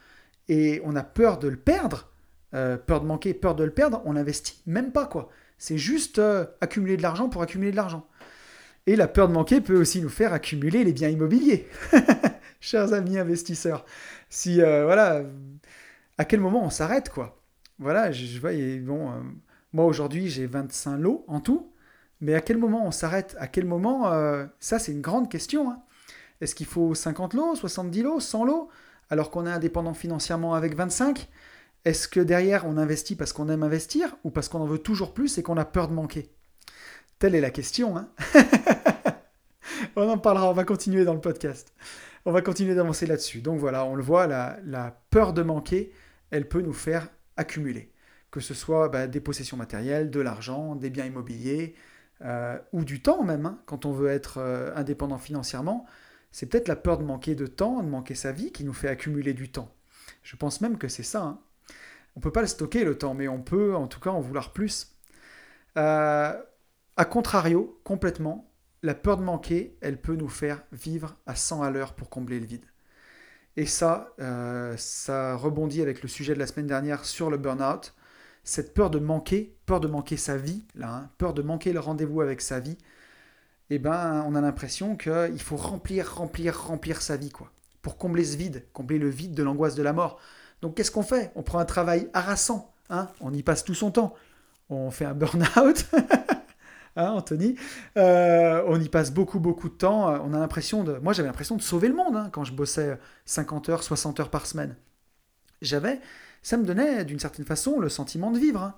et on a peur de le perdre. peur de manquer, peur de le perdre, on n'investit même pas quoi. C'est juste euh, accumuler de l'argent pour accumuler de l'argent. Et la peur de manquer peut aussi nous faire accumuler les biens immobiliers. Chers amis investisseurs, si euh, voilà, à quel moment on s'arrête quoi Voilà, je, euh, moi aujourd'hui j'ai 25 lots en tout, mais à quel moment on s'arrête? À quel moment Ça c'est une grande question. Hein. Est-ce qu'il faut 50 lots, 70 lots, 100 lots alors qu'on est indépendant financièrement avec 25 est-ce que derrière on investit parce qu'on aime investir ou parce qu'on en veut toujours plus et qu'on a peur de manquer? Telle est la question. Hein on en parlera, on va continuer dans le podcast. On va continuer d'avancer là-dessus. Donc voilà, on le voit, la, peur de manquer, elle peut nous faire accumuler. Que ce soit bah, des possessions matérielles, de l'argent, des biens immobiliers, euh, ou du temps même, hein, quand on veut être euh, indépendant financièrement. C'est peut-être la peur de manquer de temps, de manquer sa vie, qui nous fait accumuler du temps. Je pense même que c'est ça. Hein. On peut pas le stocker le temps, mais on peut en tout cas en vouloir plus. Euh, a contrario, complètement, la peur de manquer, elle peut nous faire vivre à 100 à l'heure pour combler le vide. Et ça, euh, ça rebondit avec le sujet de la semaine dernière sur le burn-out. Cette peur de manquer, peur de manquer sa vie, là, hein, peur de manquer le rendez-vous avec sa vie, eh ben, on a l'impression qu'il faut remplir, remplir, remplir sa vie, quoi, pour combler ce vide, combler le vide de l'angoisse de la mort. Donc qu'est-ce qu'on fait? On prend un travail harassant, hein? On y passe tout son temps. On fait un burn-out, hein, Anthony euh, On y passe beaucoup, beaucoup de temps. On a l'impression de... Moi, j'avais l'impression de sauver le monde hein, quand je bossais 50 heures, 60 heures par semaine. J'avais... Ça me donnait, d'une certaine façon, le sentiment de vivre. Hein.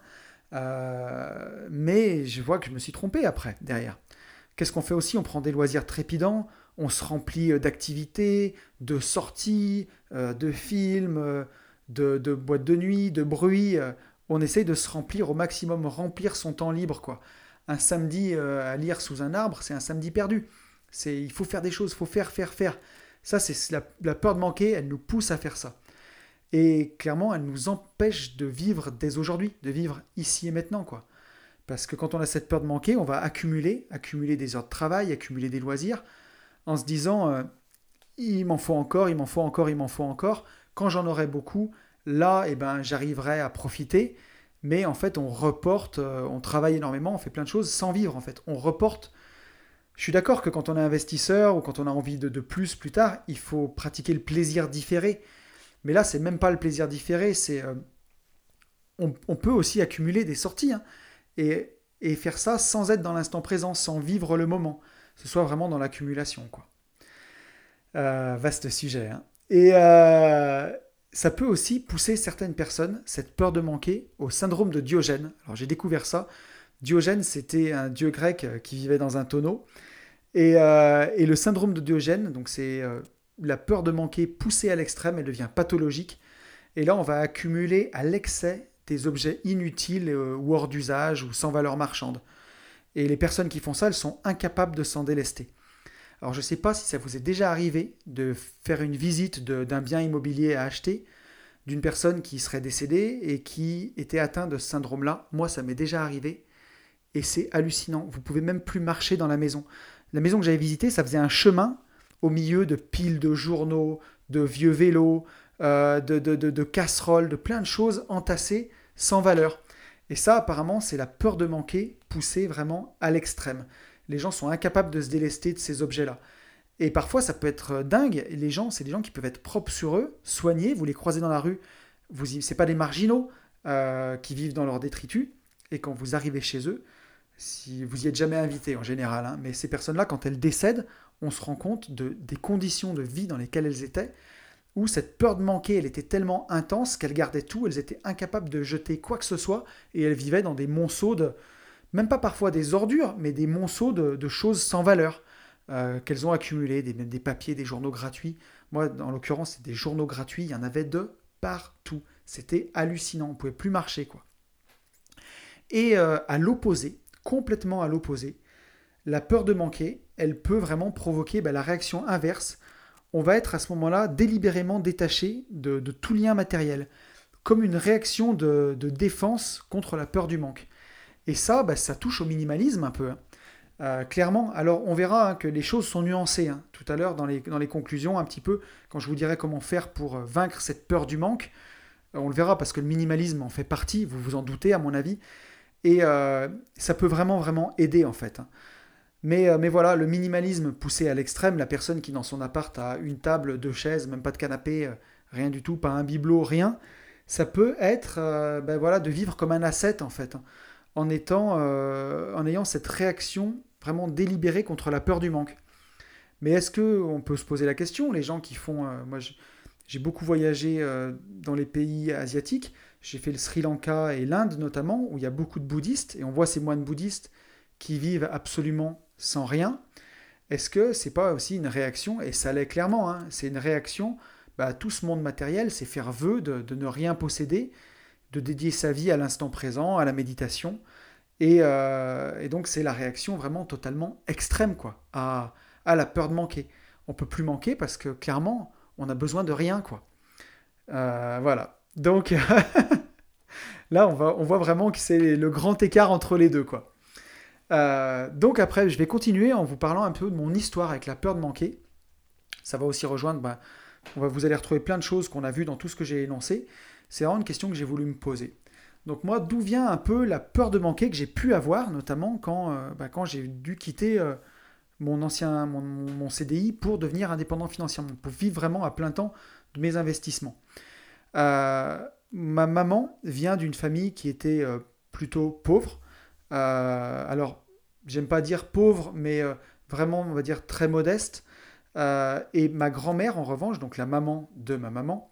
Euh, mais je vois que je me suis trompé après, derrière. Qu'est-ce qu'on fait aussi? On prend des loisirs trépidants, on se remplit d'activités, de sorties, euh, de films, de, boîtes de nuit, de bruit. Euh, on essaye de se remplir au maximum, remplir son temps libre. quoi. Un samedi euh, à lire sous un arbre, c'est un samedi perdu. C'est, il faut faire des choses, il faut faire, faire, faire. Ça, c'est la, peur de manquer, elle nous pousse à faire ça. Et clairement, elle nous empêche de vivre dès aujourd'hui, de vivre ici et maintenant. quoi. Parce que quand on a cette peur de manquer, on va accumuler, accumuler des heures de travail, accumuler des loisirs, en se disant, euh, il m'en faut encore, il m'en faut encore, il m'en faut encore. Quand j'en aurai beaucoup, là, eh ben, j'arriverai à profiter. Mais en fait, on reporte, euh, on travaille énormément, on fait plein de choses sans vivre en fait. On reporte. Je suis d'accord que quand on est investisseur ou quand on a envie de, plus plus tard, il faut pratiquer le plaisir différé. Mais là, c'est même pas le plaisir différé, c'est euh, on, peut aussi accumuler des sorties. Hein. Et, et faire ça sans être dans l'instant présent, sans vivre le moment. Ce soit vraiment dans l'accumulation, quoi. Euh, vaste sujet. Hein. Et ça peut aussi pousser certaines personnes, cette peur de manquer, au syndrome de Diogène. Alors j'ai découvert ça. Diogène, c'était un dieu grec qui vivait dans un tonneau. Et, et le syndrome de Diogène, donc c'est la peur de manquer poussée à l'extrême, elle devient pathologique. Et là, on va accumuler à l'excès des objets inutiles euh, ou hors d'usage ou sans valeur marchande. Et les personnes qui font ça, elles sont incapables de s'en délester. Alors je ne sais pas si ça vous est déjà arrivé de faire une visite d'un bien immobilier à acheter d'une personne qui serait décédée et qui était atteinte de ce syndrome-là. Moi, ça m'est déjà arrivé et c'est hallucinant. Vous pouvez même plus marcher dans la maison. La maison que j'avais visitée, ça faisait un chemin au milieu de piles de journaux, de vieux vélos, euh, de, de, casseroles, de plein de choses entassées sans valeur. Et ça, apparemment, c'est la peur de manquer poussée vraiment à l'extrême. Les gens sont incapables de se délester de ces objets-là. Et parfois, ça peut être dingue. Les gens, c'est des gens qui peuvent être propres sur eux, soignés. Vous les croisez dans la rue. Vous, c'est pas des marginaux euh, qui vivent dans leur détritus. Et quand vous arrivez chez eux, si vous y êtes jamais invité en général, hein, mais ces personnes-là, quand elles décèdent, on se rend compte de, des conditions de vie dans lesquelles elles étaient, où cette peur de manquer, elle était tellement intense qu'elles gardaient tout, elles étaient incapables de jeter quoi que ce soit, et elles vivaient dans des monceaux de, même pas parfois des ordures, mais des monceaux de, choses sans valeur euh, qu'elles ont accumulées, des, papiers, des journaux gratuits. Moi, en l'occurrence, c'est des journaux gratuits, il y en avait de partout. C'était hallucinant, on ne pouvait plus marcher, quoi. Et euh, à l'opposé, complètement à l'opposé, la peur de manquer, elle peut vraiment provoquer bah, la réaction inverse. On va être à ce moment-là délibérément détaché de, tout lien matériel, comme une réaction de, défense contre la peur du manque. Et ça, bah, ça touche au minimalisme un peu. Hein. Euh, clairement, alors on verra hein, que les choses sont nuancées hein. tout à l'heure dans les, conclusions, un petit peu, quand je vous dirai comment faire pour euh, vaincre cette peur du manque. Euh, on le verra parce que le minimalisme en fait partie, vous vous en doutez à mon avis. Et ça peut vraiment, vraiment aider en fait. Mais, voilà, le minimalisme poussé à l'extrême, la personne qui dans son appart a une table, deux chaises, même pas de canapé, rien du tout, pas un bibelot, rien, ça peut être ben voilà, de vivre comme un ascète en fait, en, étant, en ayant cette réaction vraiment délibérée contre la peur du manque. Mais est-ce que on peut se poser la question, les gens qui font, moi j'ai beaucoup voyagé dans les pays asiatiques, j'ai fait le Sri Lanka et l'Inde notamment, où il y a beaucoup de bouddhistes, et on voit ces moines bouddhistes qui vivent absolument sans rien, est-ce que c'est pas aussi une réaction, et ça l'est clairement, hein, c'est une réaction bah, tout ce monde matériel, c'est faire vœu de, ne rien posséder, de dédier sa vie à l'instant présent, à la méditation, et, euh, donc c'est la réaction vraiment totalement extrême quoi, à, la peur de manquer. On peut plus manquer parce que clairement, on a besoin de rien quoi. Euh, voilà. Donc là, on, voit vraiment que c'est le grand écart entre les deux quoi. Euh, donc après, je vais continuer en vous parlant un peu de mon histoire avec la peur de manquer. Ça va aussi rejoindre, bah, on va, vous allez retrouver plein de choses qu'on a vues dans tout ce que j'ai énoncé. C'est vraiment une question que j'ai voulu me poser. Donc moi, d'où vient un peu la peur de manquer que j'ai pu avoir, notamment quand, euh, bah, j'ai dû quitter euh, mon ancien CDI pour devenir indépendant financièrement, pour vivre vraiment à plein temps de mes investissements. ma maman vient d'une famille qui était plutôt pauvre. Euh, alors, j'aime pas dire pauvre, mais euh, vraiment, on va dire très modeste. Euh, et ma grand-mère, en revanche, donc la maman de ma maman,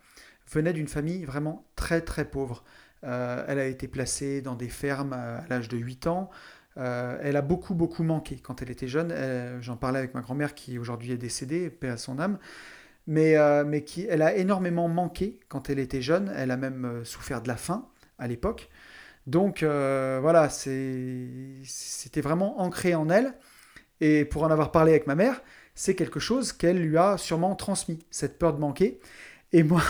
venait d'une famille vraiment très très pauvre. elle a été placée dans des fermes à l'âge de 8 ans. elle a beaucoup beaucoup manqué quand elle était jeune. J'en parlais avec ma grand-mère qui aujourd'hui est décédée, paix à son âme. Mais, mais qui, elle a énormément manqué quand elle était jeune. Elle a même souffert de la faim à l'époque. Donc euh, voilà, c'était vraiment ancré en elle. Et pour en avoir parlé avec ma mère, c'est quelque chose qu'elle lui a sûrement transmis, cette peur de manquer. Et moi,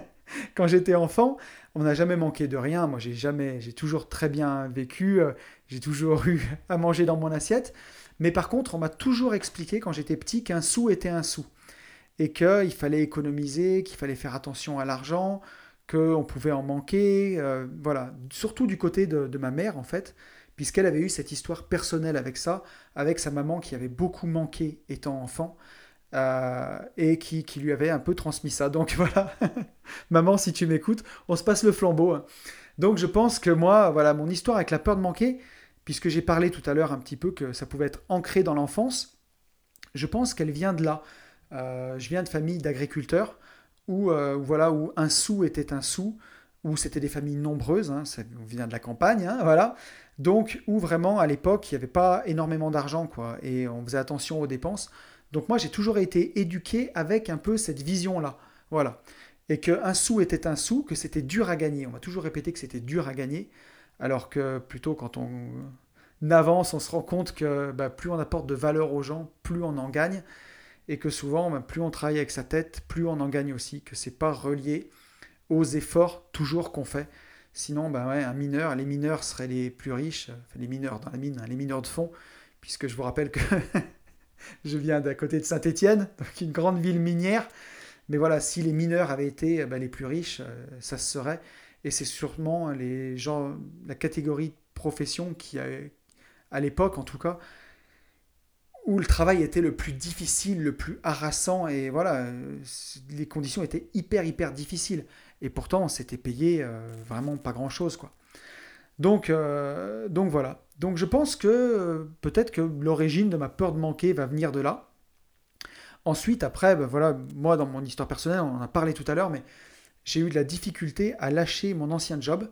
quand j'étais enfant, on n'a jamais manqué de rien. Moi, j'ai jamais, j'ai toujours très bien vécu. Euh, j'ai toujours eu à manger dans mon assiette. Mais par contre, on m'a toujours expliqué quand j'étais petit qu'un sou était un sou et qu'il fallait économiser, qu'il fallait faire attention à l'argent, qu'on pouvait en manquer, euh, voilà, surtout du côté de, ma mère en fait, puisqu'elle avait eu cette histoire personnelle avec ça, avec sa maman qui avait beaucoup manqué étant enfant, euh, et qui, lui avait un peu transmis ça. Donc voilà, maman, si tu m'écoutes, on se passe le flambeau. Hein. Donc je pense que moi, voilà, mon histoire avec la peur de manquer, puisque j'ai parlé tout à l'heure un petit peu que ça pouvait être ancré dans l'enfance, je pense qu'elle vient de là. Euh, je viens de famille d'agriculteurs où, euh, voilà, où un sou était un sou, où c'était des familles nombreuses, hein, ça vient de la campagne, hein, voilà. Donc, où vraiment à l'époque, il n'y avait pas énormément d'argent, quoi, et on faisait attention aux dépenses. Donc, moi, j'ai toujours été éduqué avec un peu cette vision-là, voilà. Et qu'un sou était un sou, que c'était dur à gagner. On m'a toujours répété que c'était dur à gagner, alors que plutôt quand on avance, on se rend compte que bah, plus on apporte de valeur aux gens, plus on en gagne et que souvent, ben, plus on travaille avec sa tête, plus on en gagne aussi, que c'est pas relié aux efforts toujours qu'on fait. Sinon, ouais, un mineur, les mineurs seraient les plus riches, les mineurs dans la mine, hein, les mineurs de fond, puisque je vous rappelle que je viens d'à côté de Saint-Étienne, une grande ville minière. Mais voilà, si les mineurs avaient été ben, les plus riches, euh, ça se serait. Et c'est sûrement les gens, la catégorie de profession qui, a, à l'époque en tout cas, où le travail était le plus difficile, le plus harassant, et voilà, les conditions étaient hyper, hyper difficiles. Et pourtant, on s'était payé euh, vraiment pas grand-chose, quoi. Donc, euh, donc voilà. Donc je pense que peut-être que l'origine de ma peur de manquer va venir de là. Ensuite, après, ben voilà, moi, dans mon histoire personnelle, on en a parlé tout à l'heure, mais j'ai eu de la difficulté à lâcher mon ancien job,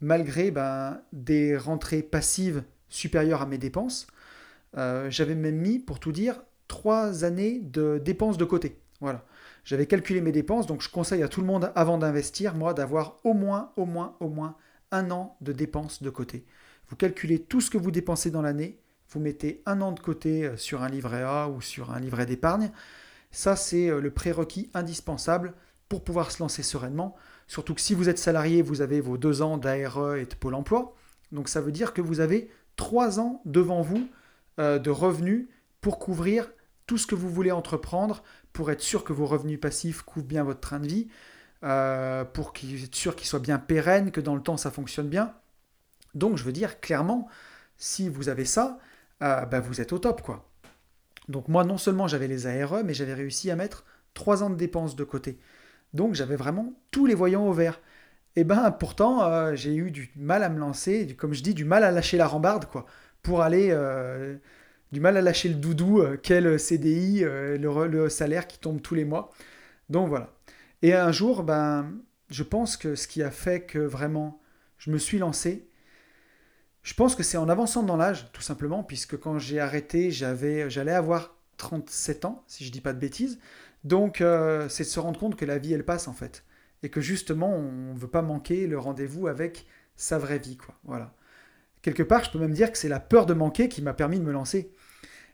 malgré ben, des rentrées passives supérieures à mes dépenses. Euh, j'avais même mis, pour tout dire, trois années de dépenses de côté. Voilà. J'avais calculé mes dépenses, donc je conseille à tout le monde, avant d'investir, moi, d'avoir au moins, au moins, au moins un an de dépenses de côté. Vous calculez tout ce que vous dépensez dans l'année, vous mettez un an de côté euh, sur un livret A ou sur un livret d'épargne. Ça, c'est euh, le prérequis indispensable pour pouvoir se lancer sereinement. Surtout que si vous êtes salarié, vous avez vos deux ans d'ARE et de Pôle emploi. Donc ça veut dire que vous avez trois ans devant vous euh, de revenus pour couvrir tout ce que vous voulez entreprendre, pour être sûr que vos revenus passifs couvrent bien votre train de vie, euh, pour être sûr qu'ils soient bien pérennes, que dans le temps ça fonctionne bien. Donc je veux dire clairement, si vous avez ça, euh, bah, vous êtes au top quoi. Donc moi non seulement j'avais les ARE, mais j'avais réussi à mettre trois ans de dépenses de côté. Donc j'avais vraiment tous les voyants au vert. Et eh ben pourtant j'ai eu du mal à me lancer, comme je dis, du mal à lâcher la rambarde quoi pour aller euh, du mal à lâcher le doudou, euh, quel CDI, euh, le, salaire qui tombe tous les mois. Donc voilà. Et un jour, ben, je pense que ce qui a fait que vraiment je me suis lancé, je pense que c'est en avançant dans l'âge, tout simplement, puisque quand j'ai arrêté, j'avais, j'allais avoir 37 ans, si je dis pas de bêtises. Donc, c'est de se rendre compte que la vie, elle passe en fait. Et que justement, on ne veut pas manquer le rendez-vous avec sa vraie vie, quoi. Voilà. Quelque part, je peux même dire que c'est la peur de manquer qui m'a permis de me lancer.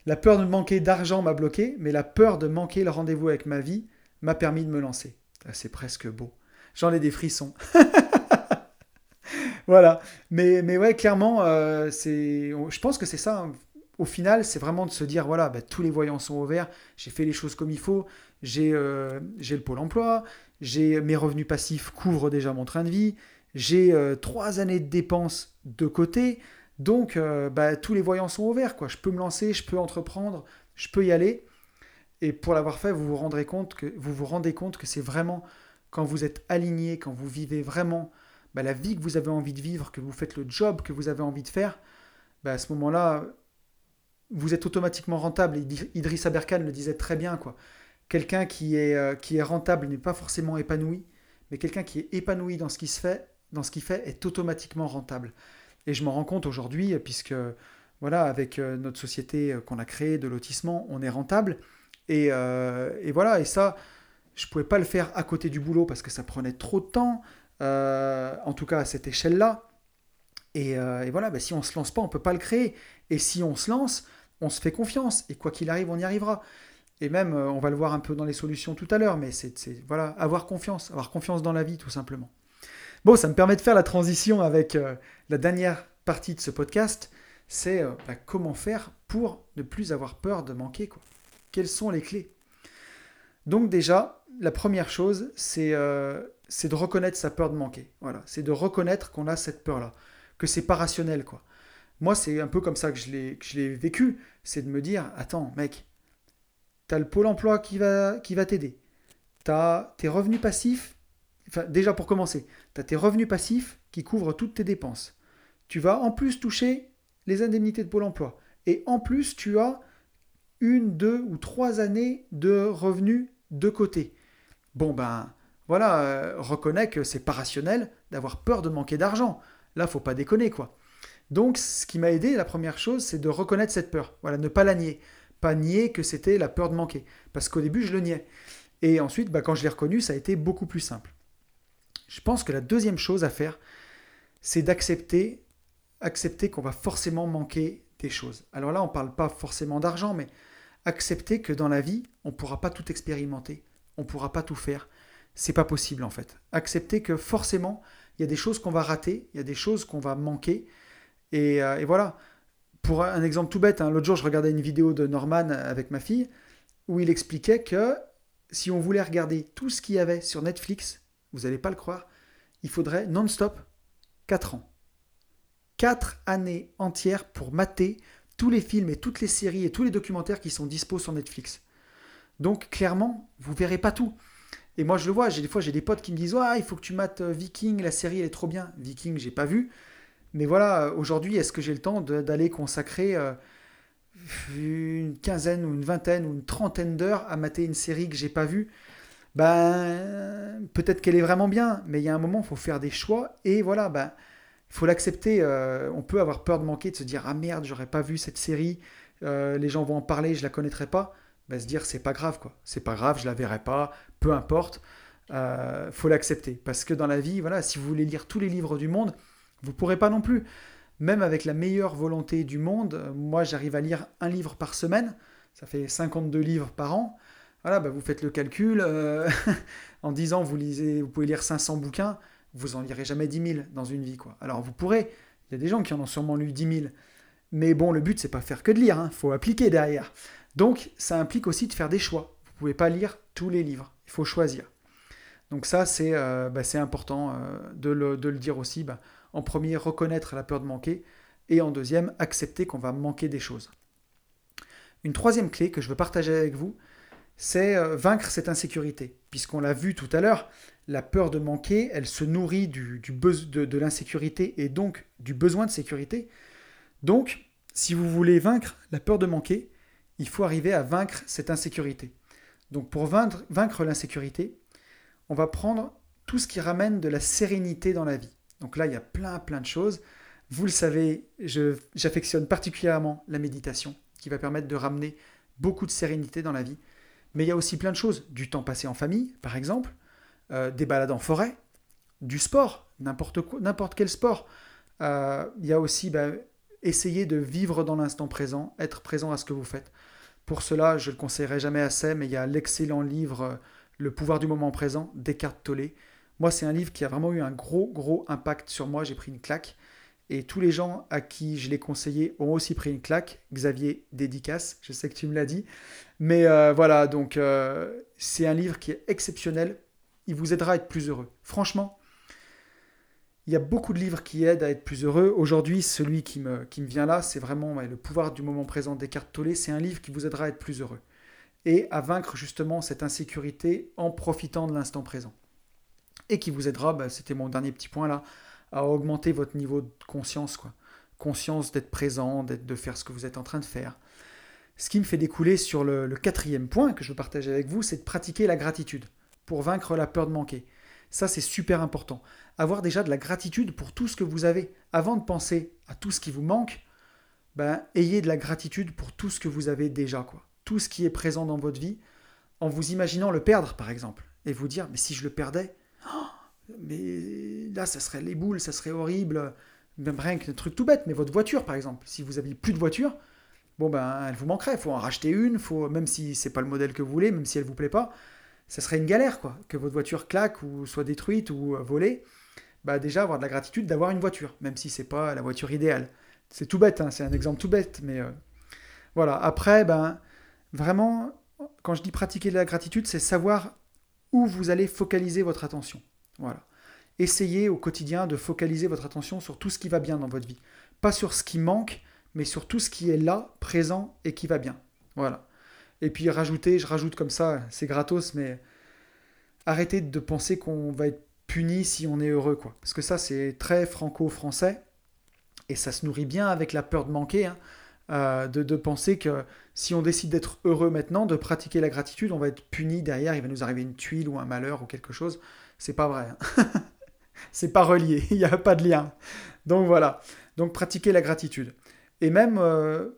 La peur de manquer d'argent m'a bloqué, mais la peur de manquer le rendez-vous avec ma vie m'a permis de me lancer. Ah, c'est presque beau. J'en ai des frissons. voilà. Mais, mais ouais, clairement, euh, je pense que c'est ça. Hein. Au final, c'est vraiment de se dire voilà, bah, tous les voyants sont au vert, j'ai fait les choses comme il faut, j'ai, euh, j'ai le pôle emploi, j'ai mes revenus passifs couvrent déjà mon train de vie, j'ai euh, trois années de dépenses de côté, donc bah, tous les voyants sont ouverts. Quoi. Je peux me lancer, je peux entreprendre, je peux y aller. Et pour l'avoir fait, vous vous rendrez compte que vous vous rendez compte que c'est vraiment quand vous êtes aligné, quand vous vivez vraiment bah, la vie que vous avez envie de vivre, que vous faites le job que vous avez envie de faire, bah, à ce moment-là, vous êtes automatiquement rentable. Idriss Aberkan le disait très bien. quoi. Quelqu'un qui est, euh, qui est rentable n'est pas forcément épanoui, mais quelqu'un qui est épanoui dans ce qui se fait dans ce qu'il fait est automatiquement rentable. Et je m'en rends compte aujourd'hui, puisque voilà, avec euh, notre société euh, qu'on a créée de lotissement, on est rentable. Euh, et, voilà, et ça, je pouvais pas le faire à côté du boulot parce que ça prenait trop de temps, en tout cas à cette échelle-là. Et, voilà, bah, si on se lance pas, on peut pas le créer. Et si on se lance, on se fait confiance. Et quoi qu'il arrive, on y arrivera. Et même, on va le voir un peu dans les solutions tout à l'heure, mais c'est voilà, avoir confiance, avoir confiance dans la vie, tout simplement. Bon, ça me permet de faire la transition avec euh, la dernière partie de ce podcast, c'est euh, bah, comment faire pour ne plus avoir peur de manquer. Quoi. Quelles sont les clés Donc déjà, la première chose, euh, c'est de reconnaître sa peur de manquer. Voilà, c'est de reconnaître qu'on a cette peur-là, que c'est pas rationnel. quoi. Moi, c'est un peu comme ça que je l'ai vécu, c'est de me dire, attends, mec, tu as le pôle emploi qui va, qui va t'aider, tu as tes revenus passifs déjà pour commencer, tu as tes revenus passifs qui couvrent toutes tes dépenses. Tu vas en plus toucher les indemnités de Pôle emploi. Et en plus, tu as une, deux ou trois années de revenus de côté. Bon ben voilà, euh, reconnais que c'est pas rationnel d'avoir peur de manquer d'argent. Là, faut pas déconner quoi. Donc, ce qui m'a aidé, la première chose, c'est de reconnaître cette peur. Voilà, ne pas la nier. Pas nier que c'était la peur de manquer. Parce qu'au début, je le niais. Et ensuite, bah, quand je l'ai reconnu, ça a été beaucoup plus simple. Je pense que la deuxième chose à faire, c'est d'accepter accepter qu'on va forcément manquer des choses. Alors là, on ne parle pas forcément d'argent, mais accepter que dans la vie, on ne pourra pas tout expérimenter, on ne pourra pas tout faire. C'est pas possible en fait. Accepter que forcément, il y a des choses qu'on va rater, il y a des choses qu'on va manquer. Et, euh, voilà. Pour un exemple tout bête, hein, l'autre jour, je regardais une vidéo de Norman avec ma fille où il expliquait que si on voulait regarder tout ce qu'il y avait sur Netflix, vous n'allez pas le croire, il faudrait non-stop 4 ans. 4 années entières pour mater tous les films et toutes les séries et tous les documentaires qui sont dispo sur Netflix. Donc clairement, vous verrez pas tout. Et moi je le vois, j'ai des fois j'ai des potes qui me disent "Ah, il faut que tu mates euh, Viking, la série elle est trop bien." Viking, j'ai pas vu. Mais voilà, euh, aujourd'hui, est-ce que j'ai le temps d'aller consacrer euh, une quinzaine ou une vingtaine ou une trentaine d'heures à mater une série que j'ai pas vue? Ben peut-être qu'elle est vraiment bien, mais il y a un moment, il faut faire des choix et voilà, ben il faut l'accepter. Euh, on peut avoir peur de manquer, de se dire ah merde, j'aurais pas vu cette série, euh, les gens vont en parler, je la connaîtrais pas. Bah, se dire c'est pas grave quoi, c'est pas grave, je la verrai pas, peu importe. Euh, faut l'accepter parce que dans la vie, voilà, si vous voulez lire tous les livres du monde, vous pourrez pas non plus. Même avec la meilleure volonté du monde, moi j'arrive à lire un livre par semaine, ça fait 52 livres par an. Voilà, bah, vous faites le calcul. en 10 ans, vous lisez, vous pouvez lire 500 bouquins vous en lirez jamais 10 000 dans une vie. Quoi. Alors vous pourrez, il y a des gens qui en ont sûrement lu 10 000. Mais bon, le but, c'est pas faire que de lire, il hein. faut appliquer derrière. Donc ça implique aussi de faire des choix. Vous pouvez pas lire tous les livres, il faut choisir. Donc ça, c'est euh, bah, important euh, de, le, dire aussi. Bah, en premier, reconnaître la peur de manquer. Et en deuxième, accepter qu'on va manquer des choses. Une troisième clé que je veux partager avec vous, c'est euh, vaincre cette insécurité. Puisqu'on l'a vu tout à l'heure, la peur de manquer, elle se nourrit de, l'insécurité et donc du besoin de sécurité. Donc, si vous voulez vaincre la peur de manquer, il faut arriver à vaincre cette insécurité. Donc pour vaincre l'insécurité, on va prendre tout ce qui ramène de la sérénité dans la vie. Donc là, il y a plein, plein de choses. Vous le savez, j'affectionne particulièrement la méditation, qui va permettre de ramener beaucoup de sérénité dans la vie. Mais il y a aussi plein de choses. Du temps passé en famille, par exemple, euh, des balades en forêt, du sport, n'importe quel sport. Euh, il y a aussi bah, essayer de vivre dans l'instant présent, être présent à ce que vous faites. Pour cela, je ne le conseillerai jamais assez, mais il y a l'excellent livre euh, Le pouvoir du moment présent d'Eckhart Tolle. Moi, c'est un livre qui a vraiment eu un gros, gros impact sur moi. J'ai pris une claque. Et tous les gens à qui je l'ai conseillé ont aussi pris une claque. Xavier, dédicace, je sais que tu me l'as dit. Mais voilà, donc c'est un livre qui est exceptionnel vous aidera à être plus heureux. Franchement, il y a beaucoup de livres qui aident à être plus heureux. Aujourd'hui, celui qui me, vient là, c'est vraiment Le pouvoir du moment présent d'Eckhart Tolle. C'est un livre qui vous aidera à être plus heureux et à vaincre justement cette insécurité en profitant de l'instant présent. Et qui vous aidera, bah, c'était mon dernier petit point là, à augmenter votre niveau de conscience. Quoi. Conscience d'être présent, d'être, de faire ce que vous êtes en train de faire. Ce qui me fait découler sur le quatrième point que je veux partager avec vous, c'est de pratiquer la gratitude pour vaincre la peur de manquer. Ça, c'est super important. Avoir déjà de la gratitude pour tout ce que vous avez. Avant de penser à tout ce qui vous manque, ben, ayez de la gratitude pour tout ce que vous avez déjà. Quoi. Tout ce qui est présent dans votre vie, en vous imaginant le perdre, par exemple. Et vous dire, mais si je le perdais, oh, mais là, ça serait les boules, ça serait horrible. Même rien que un truc tout bête, mais votre voiture, par exemple. Si vous aviez plus de voiture, bon ben, elle vous manquerait. Il faut en racheter une, faut, même si c'est pas le modèle que vous voulez, même si elle vous plaît pas ça serait une galère, quoi. Que votre voiture claque ou soit détruite ou euh, volée, bah déjà avoir de la gratitude d'avoir une voiture, même si c'est pas la voiture idéale. C'est tout bête, hein, c'est un exemple tout bête, mais euh, voilà. Après, ben vraiment, quand je dis pratiquer de la gratitude, c'est savoir où vous allez focaliser votre attention. Voilà. Essayez au quotidien de focaliser votre attention sur tout ce qui va bien dans votre vie. Pas sur ce qui manque, mais sur tout ce qui est là, présent et qui va bien. Voilà. Et puis rajouter, je rajoute comme ça, c'est gratos, mais arrêtez de penser qu'on va être puni si on est heureux, quoi. Parce que ça, c'est très franco-français. Et ça se nourrit bien avec la peur de manquer, hein. euh, de, penser que si on décide d'être heureux maintenant, de pratiquer la gratitude, on va être puni derrière, il va nous arriver une tuile ou un malheur ou quelque chose. C'est pas vrai. Hein. c'est pas relié, il n'y a pas de lien. Donc voilà. Donc pratiquer la gratitude. Et même, euh,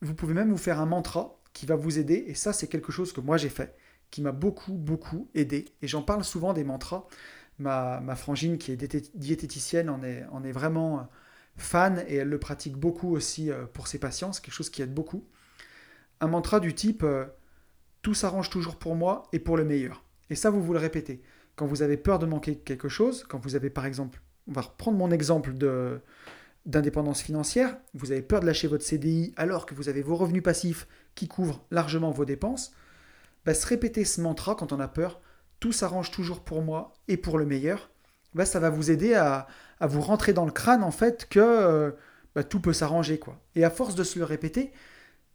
vous pouvez même vous faire un mantra qui va vous aider. Et ça, c'est quelque chose que moi j'ai fait, qui m'a beaucoup, beaucoup aidé. Et j'en parle souvent des mantras. Ma, ma frangine, qui est diététicienne, en est, en est vraiment euh, fan et elle le pratique beaucoup aussi euh, pour ses patients. C'est quelque chose qui aide beaucoup. Un mantra du type Tout s'arrange toujours pour moi et pour le meilleur. Et ça, vous vous le répétez. Quand vous avez peur de manquer quelque chose, quand vous avez par exemple, on va reprendre mon exemple de, d'indépendance financière, vous avez peur de lâcher votre CDI alors que vous avez vos revenus passifs qui couvrent largement vos dépenses, bah, se répéter ce mantra quand on a peur, tout s'arrange toujours pour moi et pour le meilleur, bah, ça va vous aider à, vous rentrer dans le crâne en fait que euh, bah, tout peut s'arranger. quoi. Et à force de se le répéter,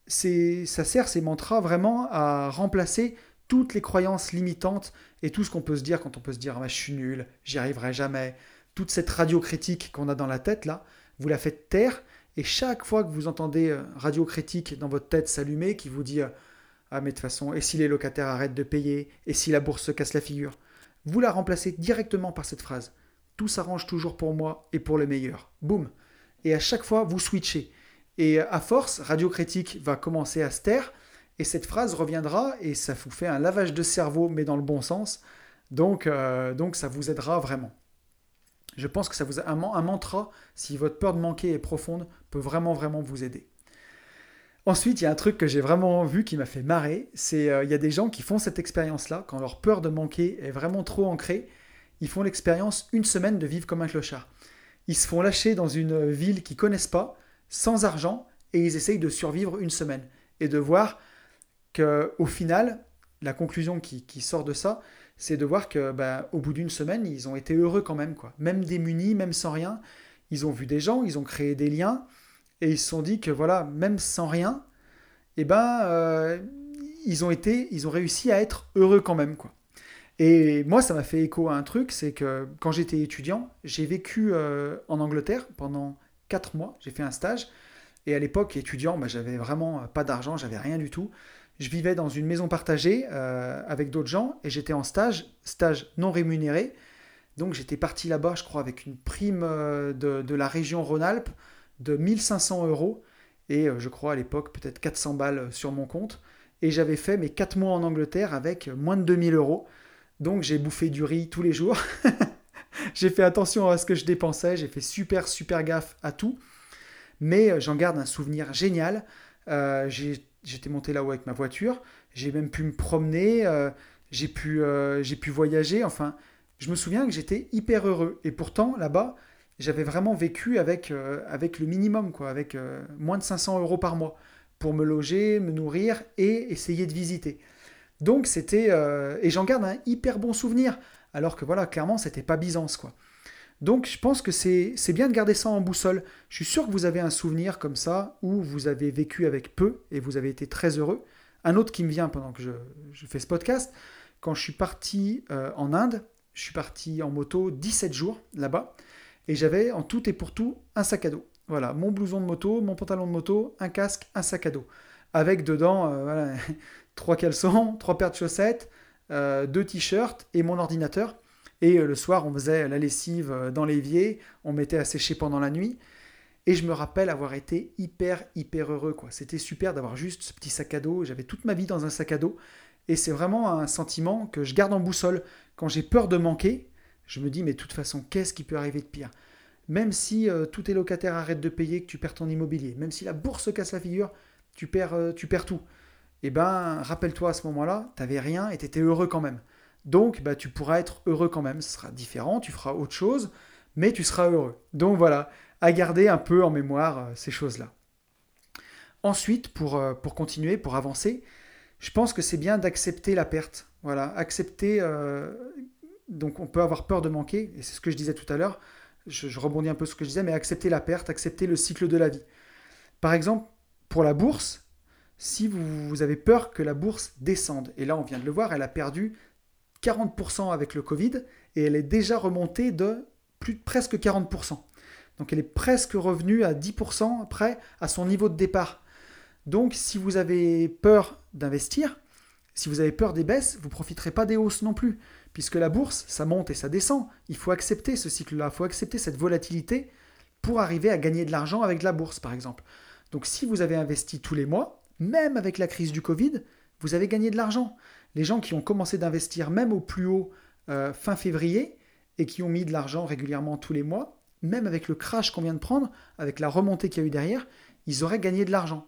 ça sert ces mantras vraiment à remplacer toutes les croyances limitantes et tout ce qu'on peut se dire quand on peut se dire je suis nul, j'y arriverai jamais, toute cette radio critique qu'on a dans la tête là, vous la faites taire, et chaque fois que vous entendez euh, radio critique dans votre tête s'allumer, qui vous dit euh, Ah, mais de toute façon, et si les locataires arrêtent de payer, et si la bourse se casse la figure, vous la remplacez directement par cette phrase Tout s'arrange toujours pour moi et pour le meilleur. Boum Et à chaque fois, vous switchez. Et à force, radio critique va commencer à se taire, et cette phrase reviendra, et ça vous fait un lavage de cerveau, mais dans le bon sens. Euh, donc ça vous aidera vraiment. Je pense que ça vous a un, mantra, si votre peur de manquer est profonde, peut vraiment, vraiment vous aider. Ensuite, il y a un truc que j'ai vraiment vu qui m'a fait marrer, c'est euh, il y a des gens qui font cette expérience-là, quand leur peur de manquer est vraiment trop ancrée, ils font l'expérience une semaine de vivre comme un clochard. Ils se font lâcher dans une ville qu'ils connaissent pas, sans argent, et ils essayent de survivre une semaine. Et de voir qu'au final, la conclusion qui sort de ça, c'est de voir que bah, au bout d'une semaine, ils ont été heureux quand même, quoi. Même démunis, même sans rien, ils ont vu des gens, ils ont créé des liens, et ils se sont dit que voilà, même sans rien, eh ben, euh, ils ont été, ils ont réussi à être heureux quand même, quoi. Et moi, ça m'a fait écho à un truc, c'est que quand j'étais étudiant, j'ai vécu euh, en Angleterre pendant 4 mois, j'ai fait un stage, et à l'époque, étudiant, bah, j'avais vraiment pas d'argent, j'avais rien du tout je vivais dans une maison partagée euh, avec d'autres gens et j'étais en stage, stage non rémunéré. Donc j'étais parti là-bas, je crois, avec une prime euh, de, la région Rhône-Alpes de 1500 euros et euh, je crois à l'époque peut-être 400 balles sur mon compte. Et j'avais fait mes 4 mois en Angleterre avec moins de 2000 euros. Donc j'ai bouffé du riz tous les jours. j'ai fait attention à ce que je dépensais, j'ai fait super super gaffe à tout. Mais j'en garde un souvenir génial. j'ai j'étais monté là-haut avec ma voiture, j'ai même pu me promener, euh, j'ai pu, euh, j'ai pu voyager, enfin, je me souviens que j'étais hyper heureux. Et pourtant, là-bas, j'avais vraiment vécu avec, euh, avec le minimum, quoi, avec moins de 500 euros par mois pour me loger, me nourrir et essayer de visiter. Donc c'était... et j'en garde un hyper bon souvenir, alors que voilà, clairement, c'était pas Byzance. Donc je pense que c'est bien de garder ça en boussole. Je suis sûr que vous avez un souvenir comme ça où vous avez vécu avec peu et vous avez été très heureux. Un autre qui me vient pendant que je, fais ce podcast, quand je suis parti euh, en Inde, je suis parti en moto 17 jours là-bas et j'avais en tout et pour tout un sac à dos. Voilà, mon blouson de moto, mon pantalon de moto, un casque, un sac à dos. Avec dedans euh, trois caleçons, trois paires de chaussettes, euh, deux t-shirts et mon ordinateur. Et euh, le soir, on faisait la lessive euh, dans l'évier, on mettait à sécher pendant la nuit. Et je me rappelle avoir été hyper, hyper heureux. quoi. C'était super d'avoir juste ce petit sac à dos. J'avais toute ma vie dans un sac à dos. Et c'est vraiment un sentiment que je garde en boussole. Quand j'ai peur de manquer, je me dis, mais de toute façon, qu'est-ce qui peut arriver de pire? Même si euh, tous tes locataires arrêtent de payer, que tu perds ton immobilier, même si la bourse casse la figure, tu perds, tu perds tout. Eh ben, rappelle-toi à ce moment-là, tu n'avais rien et tu étais heureux quand même. Donc, bah, tu pourras être heureux quand même. Ce sera différent, tu feras autre chose, mais tu seras heureux. Donc voilà, à garder un peu en mémoire euh, ces choses-là. Ensuite, pour, euh, pour continuer, pour avancer, je pense que c'est bien d'accepter la perte. Voilà, accepter. Euh, donc, on peut avoir peur de manquer, et c'est ce que je disais tout à l'heure. Je, rebondis un peu sur ce que je disais, mais accepter la perte, accepter le cycle de la vie. Par exemple, pour la bourse, si vous, vous avez peur que la bourse descende, et là on vient de le voir, elle a perdu 40% avec le Covid et elle est déjà remontée de plus de presque 40%. Donc elle est presque revenue à 10% près à son niveau de départ. Donc si vous avez peur d'investir, si vous avez peur des baisses, vous ne profiterez pas des hausses non plus, puisque la bourse, ça monte et ça descend. Il faut accepter ce cycle-là, il faut accepter cette volatilité pour arriver à gagner de l'argent avec la bourse, par exemple. Donc si vous avez investi tous les mois, même avec la crise du Covid, vous avez gagné de l'argent. Les gens qui ont commencé d'investir même au plus haut euh, fin février et qui ont mis de l'argent régulièrement tous les mois, même avec le crash qu'on vient de prendre, avec la remontée qu'il y a eu derrière, ils auraient gagné de l'argent.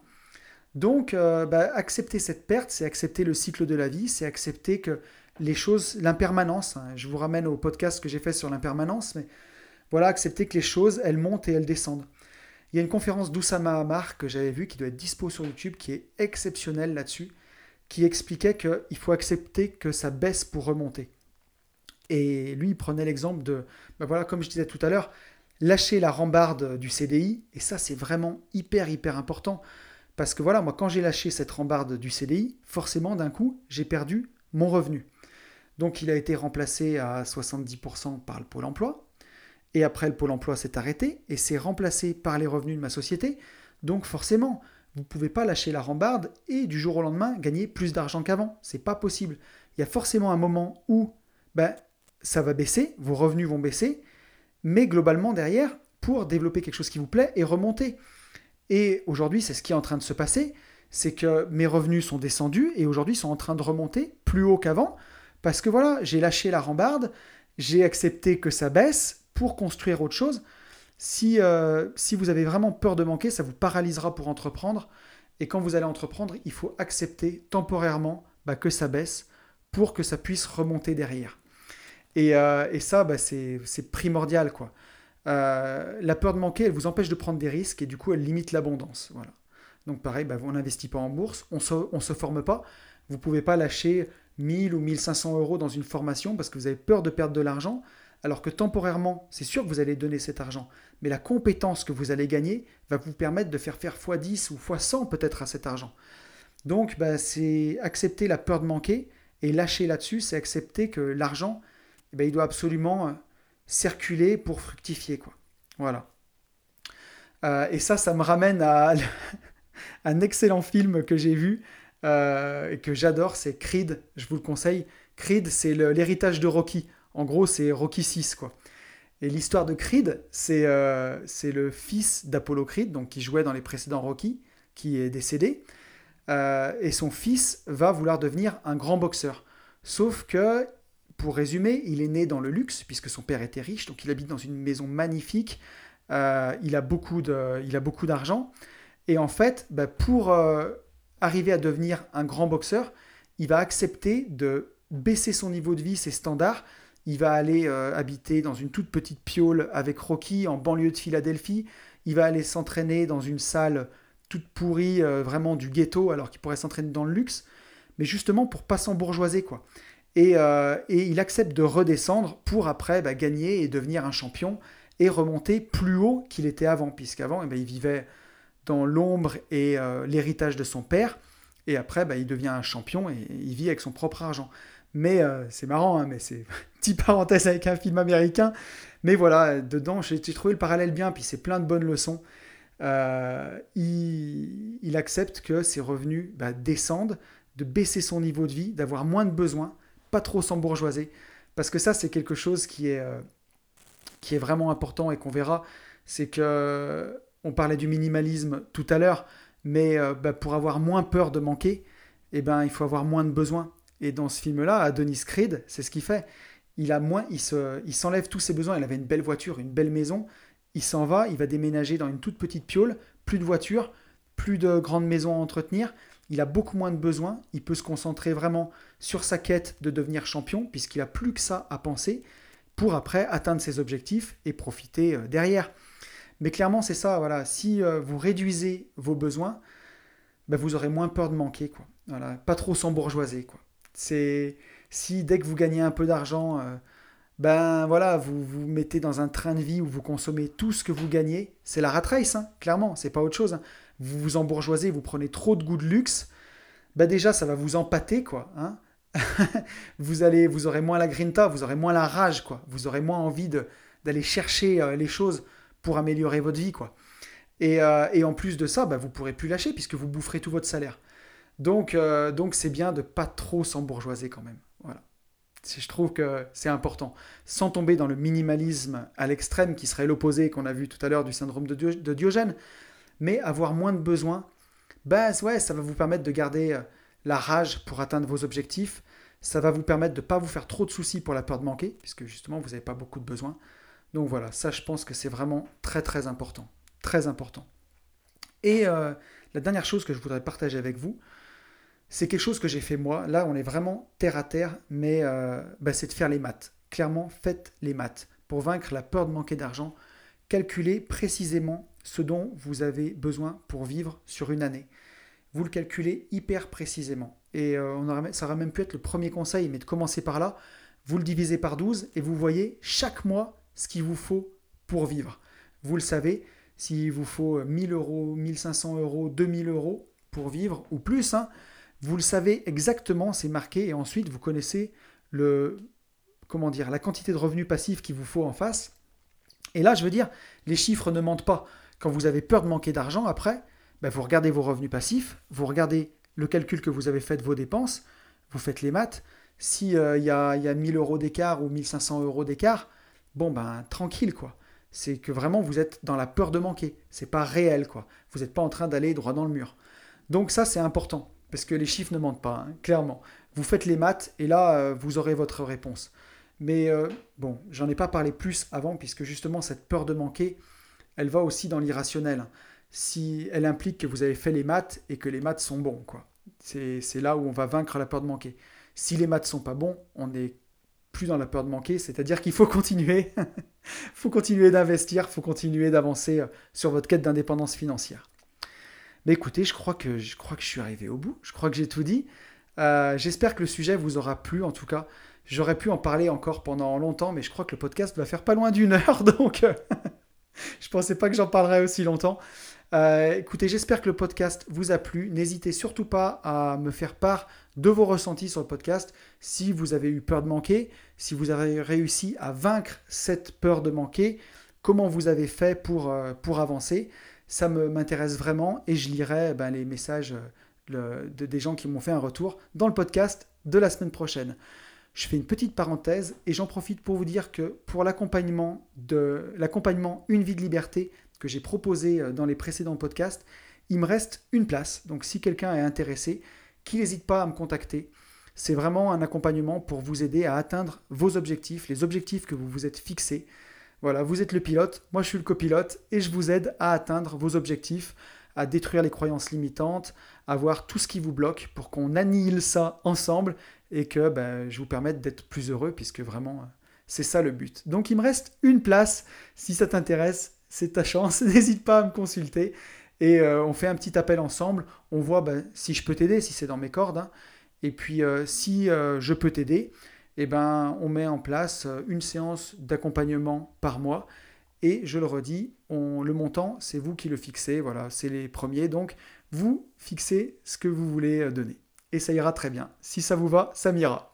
Donc, euh, bah, accepter cette perte, c'est accepter le cycle de la vie, c'est accepter que les choses, l'impermanence, hein, je vous ramène au podcast que j'ai fait sur l'impermanence, mais voilà, accepter que les choses, elles montent et elles descendent. Il y a une conférence d'Oussama Hamar que j'avais vue, qui doit être dispo sur YouTube, qui est exceptionnelle là-dessus, qui expliquait qu'il faut accepter que ça baisse pour remonter. Et lui, il prenait l'exemple de, ben voilà, comme je disais tout à l'heure, lâcher la rambarde du CDI, et ça c'est vraiment hyper, hyper important. Parce que voilà, moi quand j'ai lâché cette rambarde du CDI, forcément d'un coup, j'ai perdu mon revenu. Donc il a été remplacé à 70% par le pôle emploi. Et après, le pôle emploi s'est arrêté et c'est remplacé par les revenus de ma société. Donc forcément, vous ne pouvez pas lâcher la rambarde et du jour au lendemain gagner plus d'argent qu'avant. C'est pas possible. Il y a forcément un moment où ben, ça va baisser, vos revenus vont baisser, mais globalement derrière, pour développer quelque chose qui vous plaît et remonter. Et aujourd'hui, c'est ce qui est en train de se passer, c'est que mes revenus sont descendus et aujourd'hui sont en train de remonter plus haut qu'avant, parce que voilà, j'ai lâché la rambarde, j'ai accepté que ça baisse pour construire autre chose. Si, euh, si vous avez vraiment peur de manquer, ça vous paralysera pour entreprendre. Et quand vous allez entreprendre, il faut accepter temporairement bah, que ça baisse pour que ça puisse remonter derrière. Euh, et, ça, bah, c'est primordial. quoi. Euh, la peur de manquer, elle vous empêche de prendre des risques et du coup, elle limite l'abondance. Voilà. Donc pareil, bah, on n'investit pas en bourse, on ne se, se forme pas. Vous ne pouvez pas lâcher 1000 ou 1500 euros dans une formation parce que vous avez peur de perdre de l'argent, alors que temporairement, c'est sûr que vous allez donner cet argent. Mais la compétence que vous allez gagner va vous permettre de faire faire x10 ou x100 peut-être à cet argent. Donc bah, c'est accepter la peur de manquer et lâcher là-dessus, c'est accepter que l'argent, eh ben, il doit absolument euh, circuler pour fructifier. Quoi. Voilà. Euh, et ça, ça me ramène à un excellent film que j'ai vu euh, et que j'adore, c'est Creed. Je vous le conseille. Creed, c'est l'héritage de Rocky. En gros, c'est Rocky 6, quoi. Et l'histoire de Creed, c'est le fils d'Apollo Creed, donc qui jouait dans les précédents Rocky, qui est décédé. et son fils va vouloir devenir un grand boxeur. Sauf que pour résumer, il est né dans le luxe, puisque son père était riche, donc il habite dans une maison magnifique, euh, il a beaucoup d'argent, et en fait, bah, pour euh, arriver à devenir un grand boxeur, il va accepter de baisser son niveau de vie, ses standards, il va aller euh, habiter dans une toute petite piole avec Rocky en banlieue de Philadelphie, il va aller s'entraîner dans une salle toute pourrie, vraiment du ghetto, alors qu'il pourrait s'entraîner dans le luxe, mais justement pour pas s'embourgeoiser, quoi. Euh, et, il accepte de redescendre pour après bah, gagner et devenir un champion et remonter plus haut qu'il était avant, puisqu'avant eh ben, il vivait dans l'ombre et euh, l'héritage de son père, et après bah, il devient un champion et il vit avec son propre argent. Mais euh, c'est marrant, hein, mais c'est petite parenthèse avec un film américain. Mais voilà, dedans, j'ai trouvé le parallèle bien, puis c'est plein de bonnes leçons. il, accepte que ses revenus bah, descendent, de baisser son niveau de vie, d'avoir moins de besoins, pas trop s'embourgeoiser. Parce que ça, c'est quelque chose qui est, euh, qui est vraiment important et qu'on verra. C'est que on parlait du minimalisme tout à l'heure, mais euh, bah, pour avoir moins peur de manquer, eh ben, il faut avoir moins de besoins. Et dans ce film-là, Adonis Creed, c'est ce qu'il fait. Il a moins, il se, il s'enlève tous ses besoins. Il avait une belle voiture, une belle maison. Il s'en va, il va déménager dans une toute petite piole, plus de voiture, plus de grandes maisons à entretenir il a beaucoup moins de besoins, il peut se concentrer vraiment sur sa quête de devenir champion, puisqu'il a plus que ça à penser, pour après atteindre ses objectifs et profiter euh, derrière. Mais clairement, c'est ça, voilà, si euh, vous réduisez vos besoins, ben, vous aurez moins peur de manquer. Voilà, pas trop s'embourgeoiser, quoi. C'est si dès que vous gagnez un peu d'argent, euh, ben voilà, vous vous mettez dans un train de vie où vous consommez tout ce que vous gagnez, c'est la rat race, hein, clairement, c'est pas autre chose. Hein vous vous embourgeoisez, vous prenez trop de goût de luxe, bah déjà ça va vous empâter quoi. Hein vous allez, vous aurez moins la grinta, vous aurez moins la rage quoi. Vous aurez moins envie d'aller chercher euh, les choses pour améliorer votre vie, quoi. Et, euh, en plus de ça, bah, vous pourrez plus lâcher puisque vous boufferez tout votre salaire. Donc, euh, donc c'est bien de pas trop s'embourgeoiser quand même. Voilà. Je trouve que c'est important. Sans tomber dans le minimalisme à l'extrême qui serait l'opposé qu'on a vu tout à l'heure du syndrome de, Diogène, mais avoir moins de besoins, bah ça va vous permettre de garder euh, la rage pour atteindre vos objectifs. Ça va vous permettre de ne pas vous faire trop de soucis pour la peur de manquer, puisque justement vous n'avez pas beaucoup de besoins. Donc voilà, ça je pense que c'est vraiment très très important. Très important. Et euh, la dernière chose que je voudrais partager avec vous, c'est quelque chose que j'ai fait moi. Là, on est vraiment terre à terre, mais euh, bah, c'est de faire les maths. Clairement, faites les maths. Pour vaincre la peur de manquer d'argent, calculez précisément ce dont vous avez besoin pour vivre sur une année. Vous le calculez hyper précisément. Et euh, ça aurait même pu être le premier conseil, mais de commencer par là. Vous le divisez par 12 et vous voyez chaque mois ce qu'il vous faut pour vivre. Vous le savez, s'il vous faut 1000 euros, 1500 euros, 2000 euros pour vivre, ou plus, hein, vous le savez exactement, c'est marqué, et ensuite vous connaissez la quantité de revenus passifs qu'il vous faut en face. Et là, je veux dire, les chiffres ne mentent pas. Quand vous avez peur de manquer d'argent, après, ben, vous regardez vos revenus passifs, vous regardez le calcul que vous avez fait de vos dépenses, vous faites les maths. S'il euh, y, a, y a 1000 euros d'écart ou 1500 euros d'écart, bon ben tranquille quoi. C'est que vraiment vous êtes dans la peur de manquer. C'est pas réel quoi. Vous n'êtes pas en train d'aller droit dans le mur. Donc ça c'est important parce que les chiffres ne mentent pas, hein, clairement. Vous faites les maths et là, euh, vous aurez votre réponse. Mais euh, bon, j'en ai pas parlé plus avant, puisque justement, cette peur de manquer, elle va aussi dans l'irrationnel. Si elle implique que vous avez fait les maths et que les maths sont bons, quoi. C'est là où on va vaincre la peur de manquer. Si les maths sont pas bons, on n'est plus dans la peur de manquer, c'est-à-dire qu'il faut continuer, faut continuer d'investir, faut continuer d'avancer euh, sur votre quête d'indépendance financière. Mais écoutez, je crois que je suis arrivé au bout. Je crois que j'ai tout dit. Euh, j'espère que le sujet vous aura plu. En tout cas, j'aurais pu en parler encore pendant longtemps, mais je crois que le podcast va faire pas loin d'une heure, donc euh, je pensais pas que j'en parlerais aussi longtemps. Euh, écoutez, j'espère que le podcast vous a plu. N'hésitez surtout pas à me faire part de vos ressentis sur le podcast. Si vous avez eu peur de manquer, si vous avez réussi à vaincre cette peur de manquer, comment vous avez fait pour, pour avancer? Ça m'intéresse vraiment et je lirai ben, les messages euh, de, des gens qui m'ont fait un retour dans le podcast de la semaine prochaine. Je fais une petite parenthèse et j'en profite pour vous dire que pour l'accompagnement de l'accompagnement Une vie de liberté que j'ai proposé euh, dans les précédents podcasts, il me reste une place. Donc si quelqu'un est intéressé, qu'il n'hésite pas à me contacter. C'est vraiment un accompagnement pour vous aider à atteindre vos objectifs, les objectifs que vous vous êtes fixés. Voilà, vous êtes le pilote, moi je suis le copilote et je vous aide à atteindre vos objectifs, à détruire les croyances limitantes, à voir tout ce qui vous bloque pour qu'on annihile ça ensemble et que ben, je vous permette d'être plus heureux puisque vraiment c'est ça le but. Donc il me reste une place, si ça t'intéresse, c'est ta chance, n'hésite pas à me consulter et euh, on fait un petit appel ensemble, on voit ben, si je peux t'aider, si c'est dans mes cordes, hein. et puis euh, si euh, je peux t'aider, eh ben, on met en place euh, une séance d'accompagnement par mois. Et je le redis, le montant, c'est vous qui le fixez. Voilà, c'est les premiers. Donc, vous fixez ce que vous voulez euh, donner. Et ça ira très bien. Si ça vous va, ça m'ira.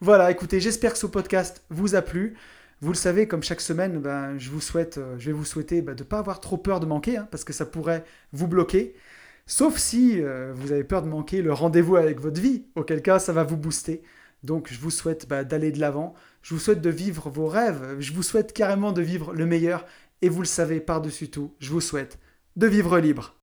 Voilà, écoutez, j'espère que ce podcast vous a plu. Vous le savez, comme chaque semaine, ben, je, vous souhaite, euh, je vais vous souhaiter ben, de ne pas avoir trop peur de manquer, hein, parce que ça pourrait vous bloquer. Sauf si vous avez peur de manquer le rendez-vous avec votre vie, auquel cas ça va vous booster. Donc je vous souhaite bah, d'aller de l'avant, je vous souhaite de vivre vos rêves, je vous souhaite carrément de vivre le meilleur, et vous le savez par-dessus tout, je vous souhaite de vivre libre.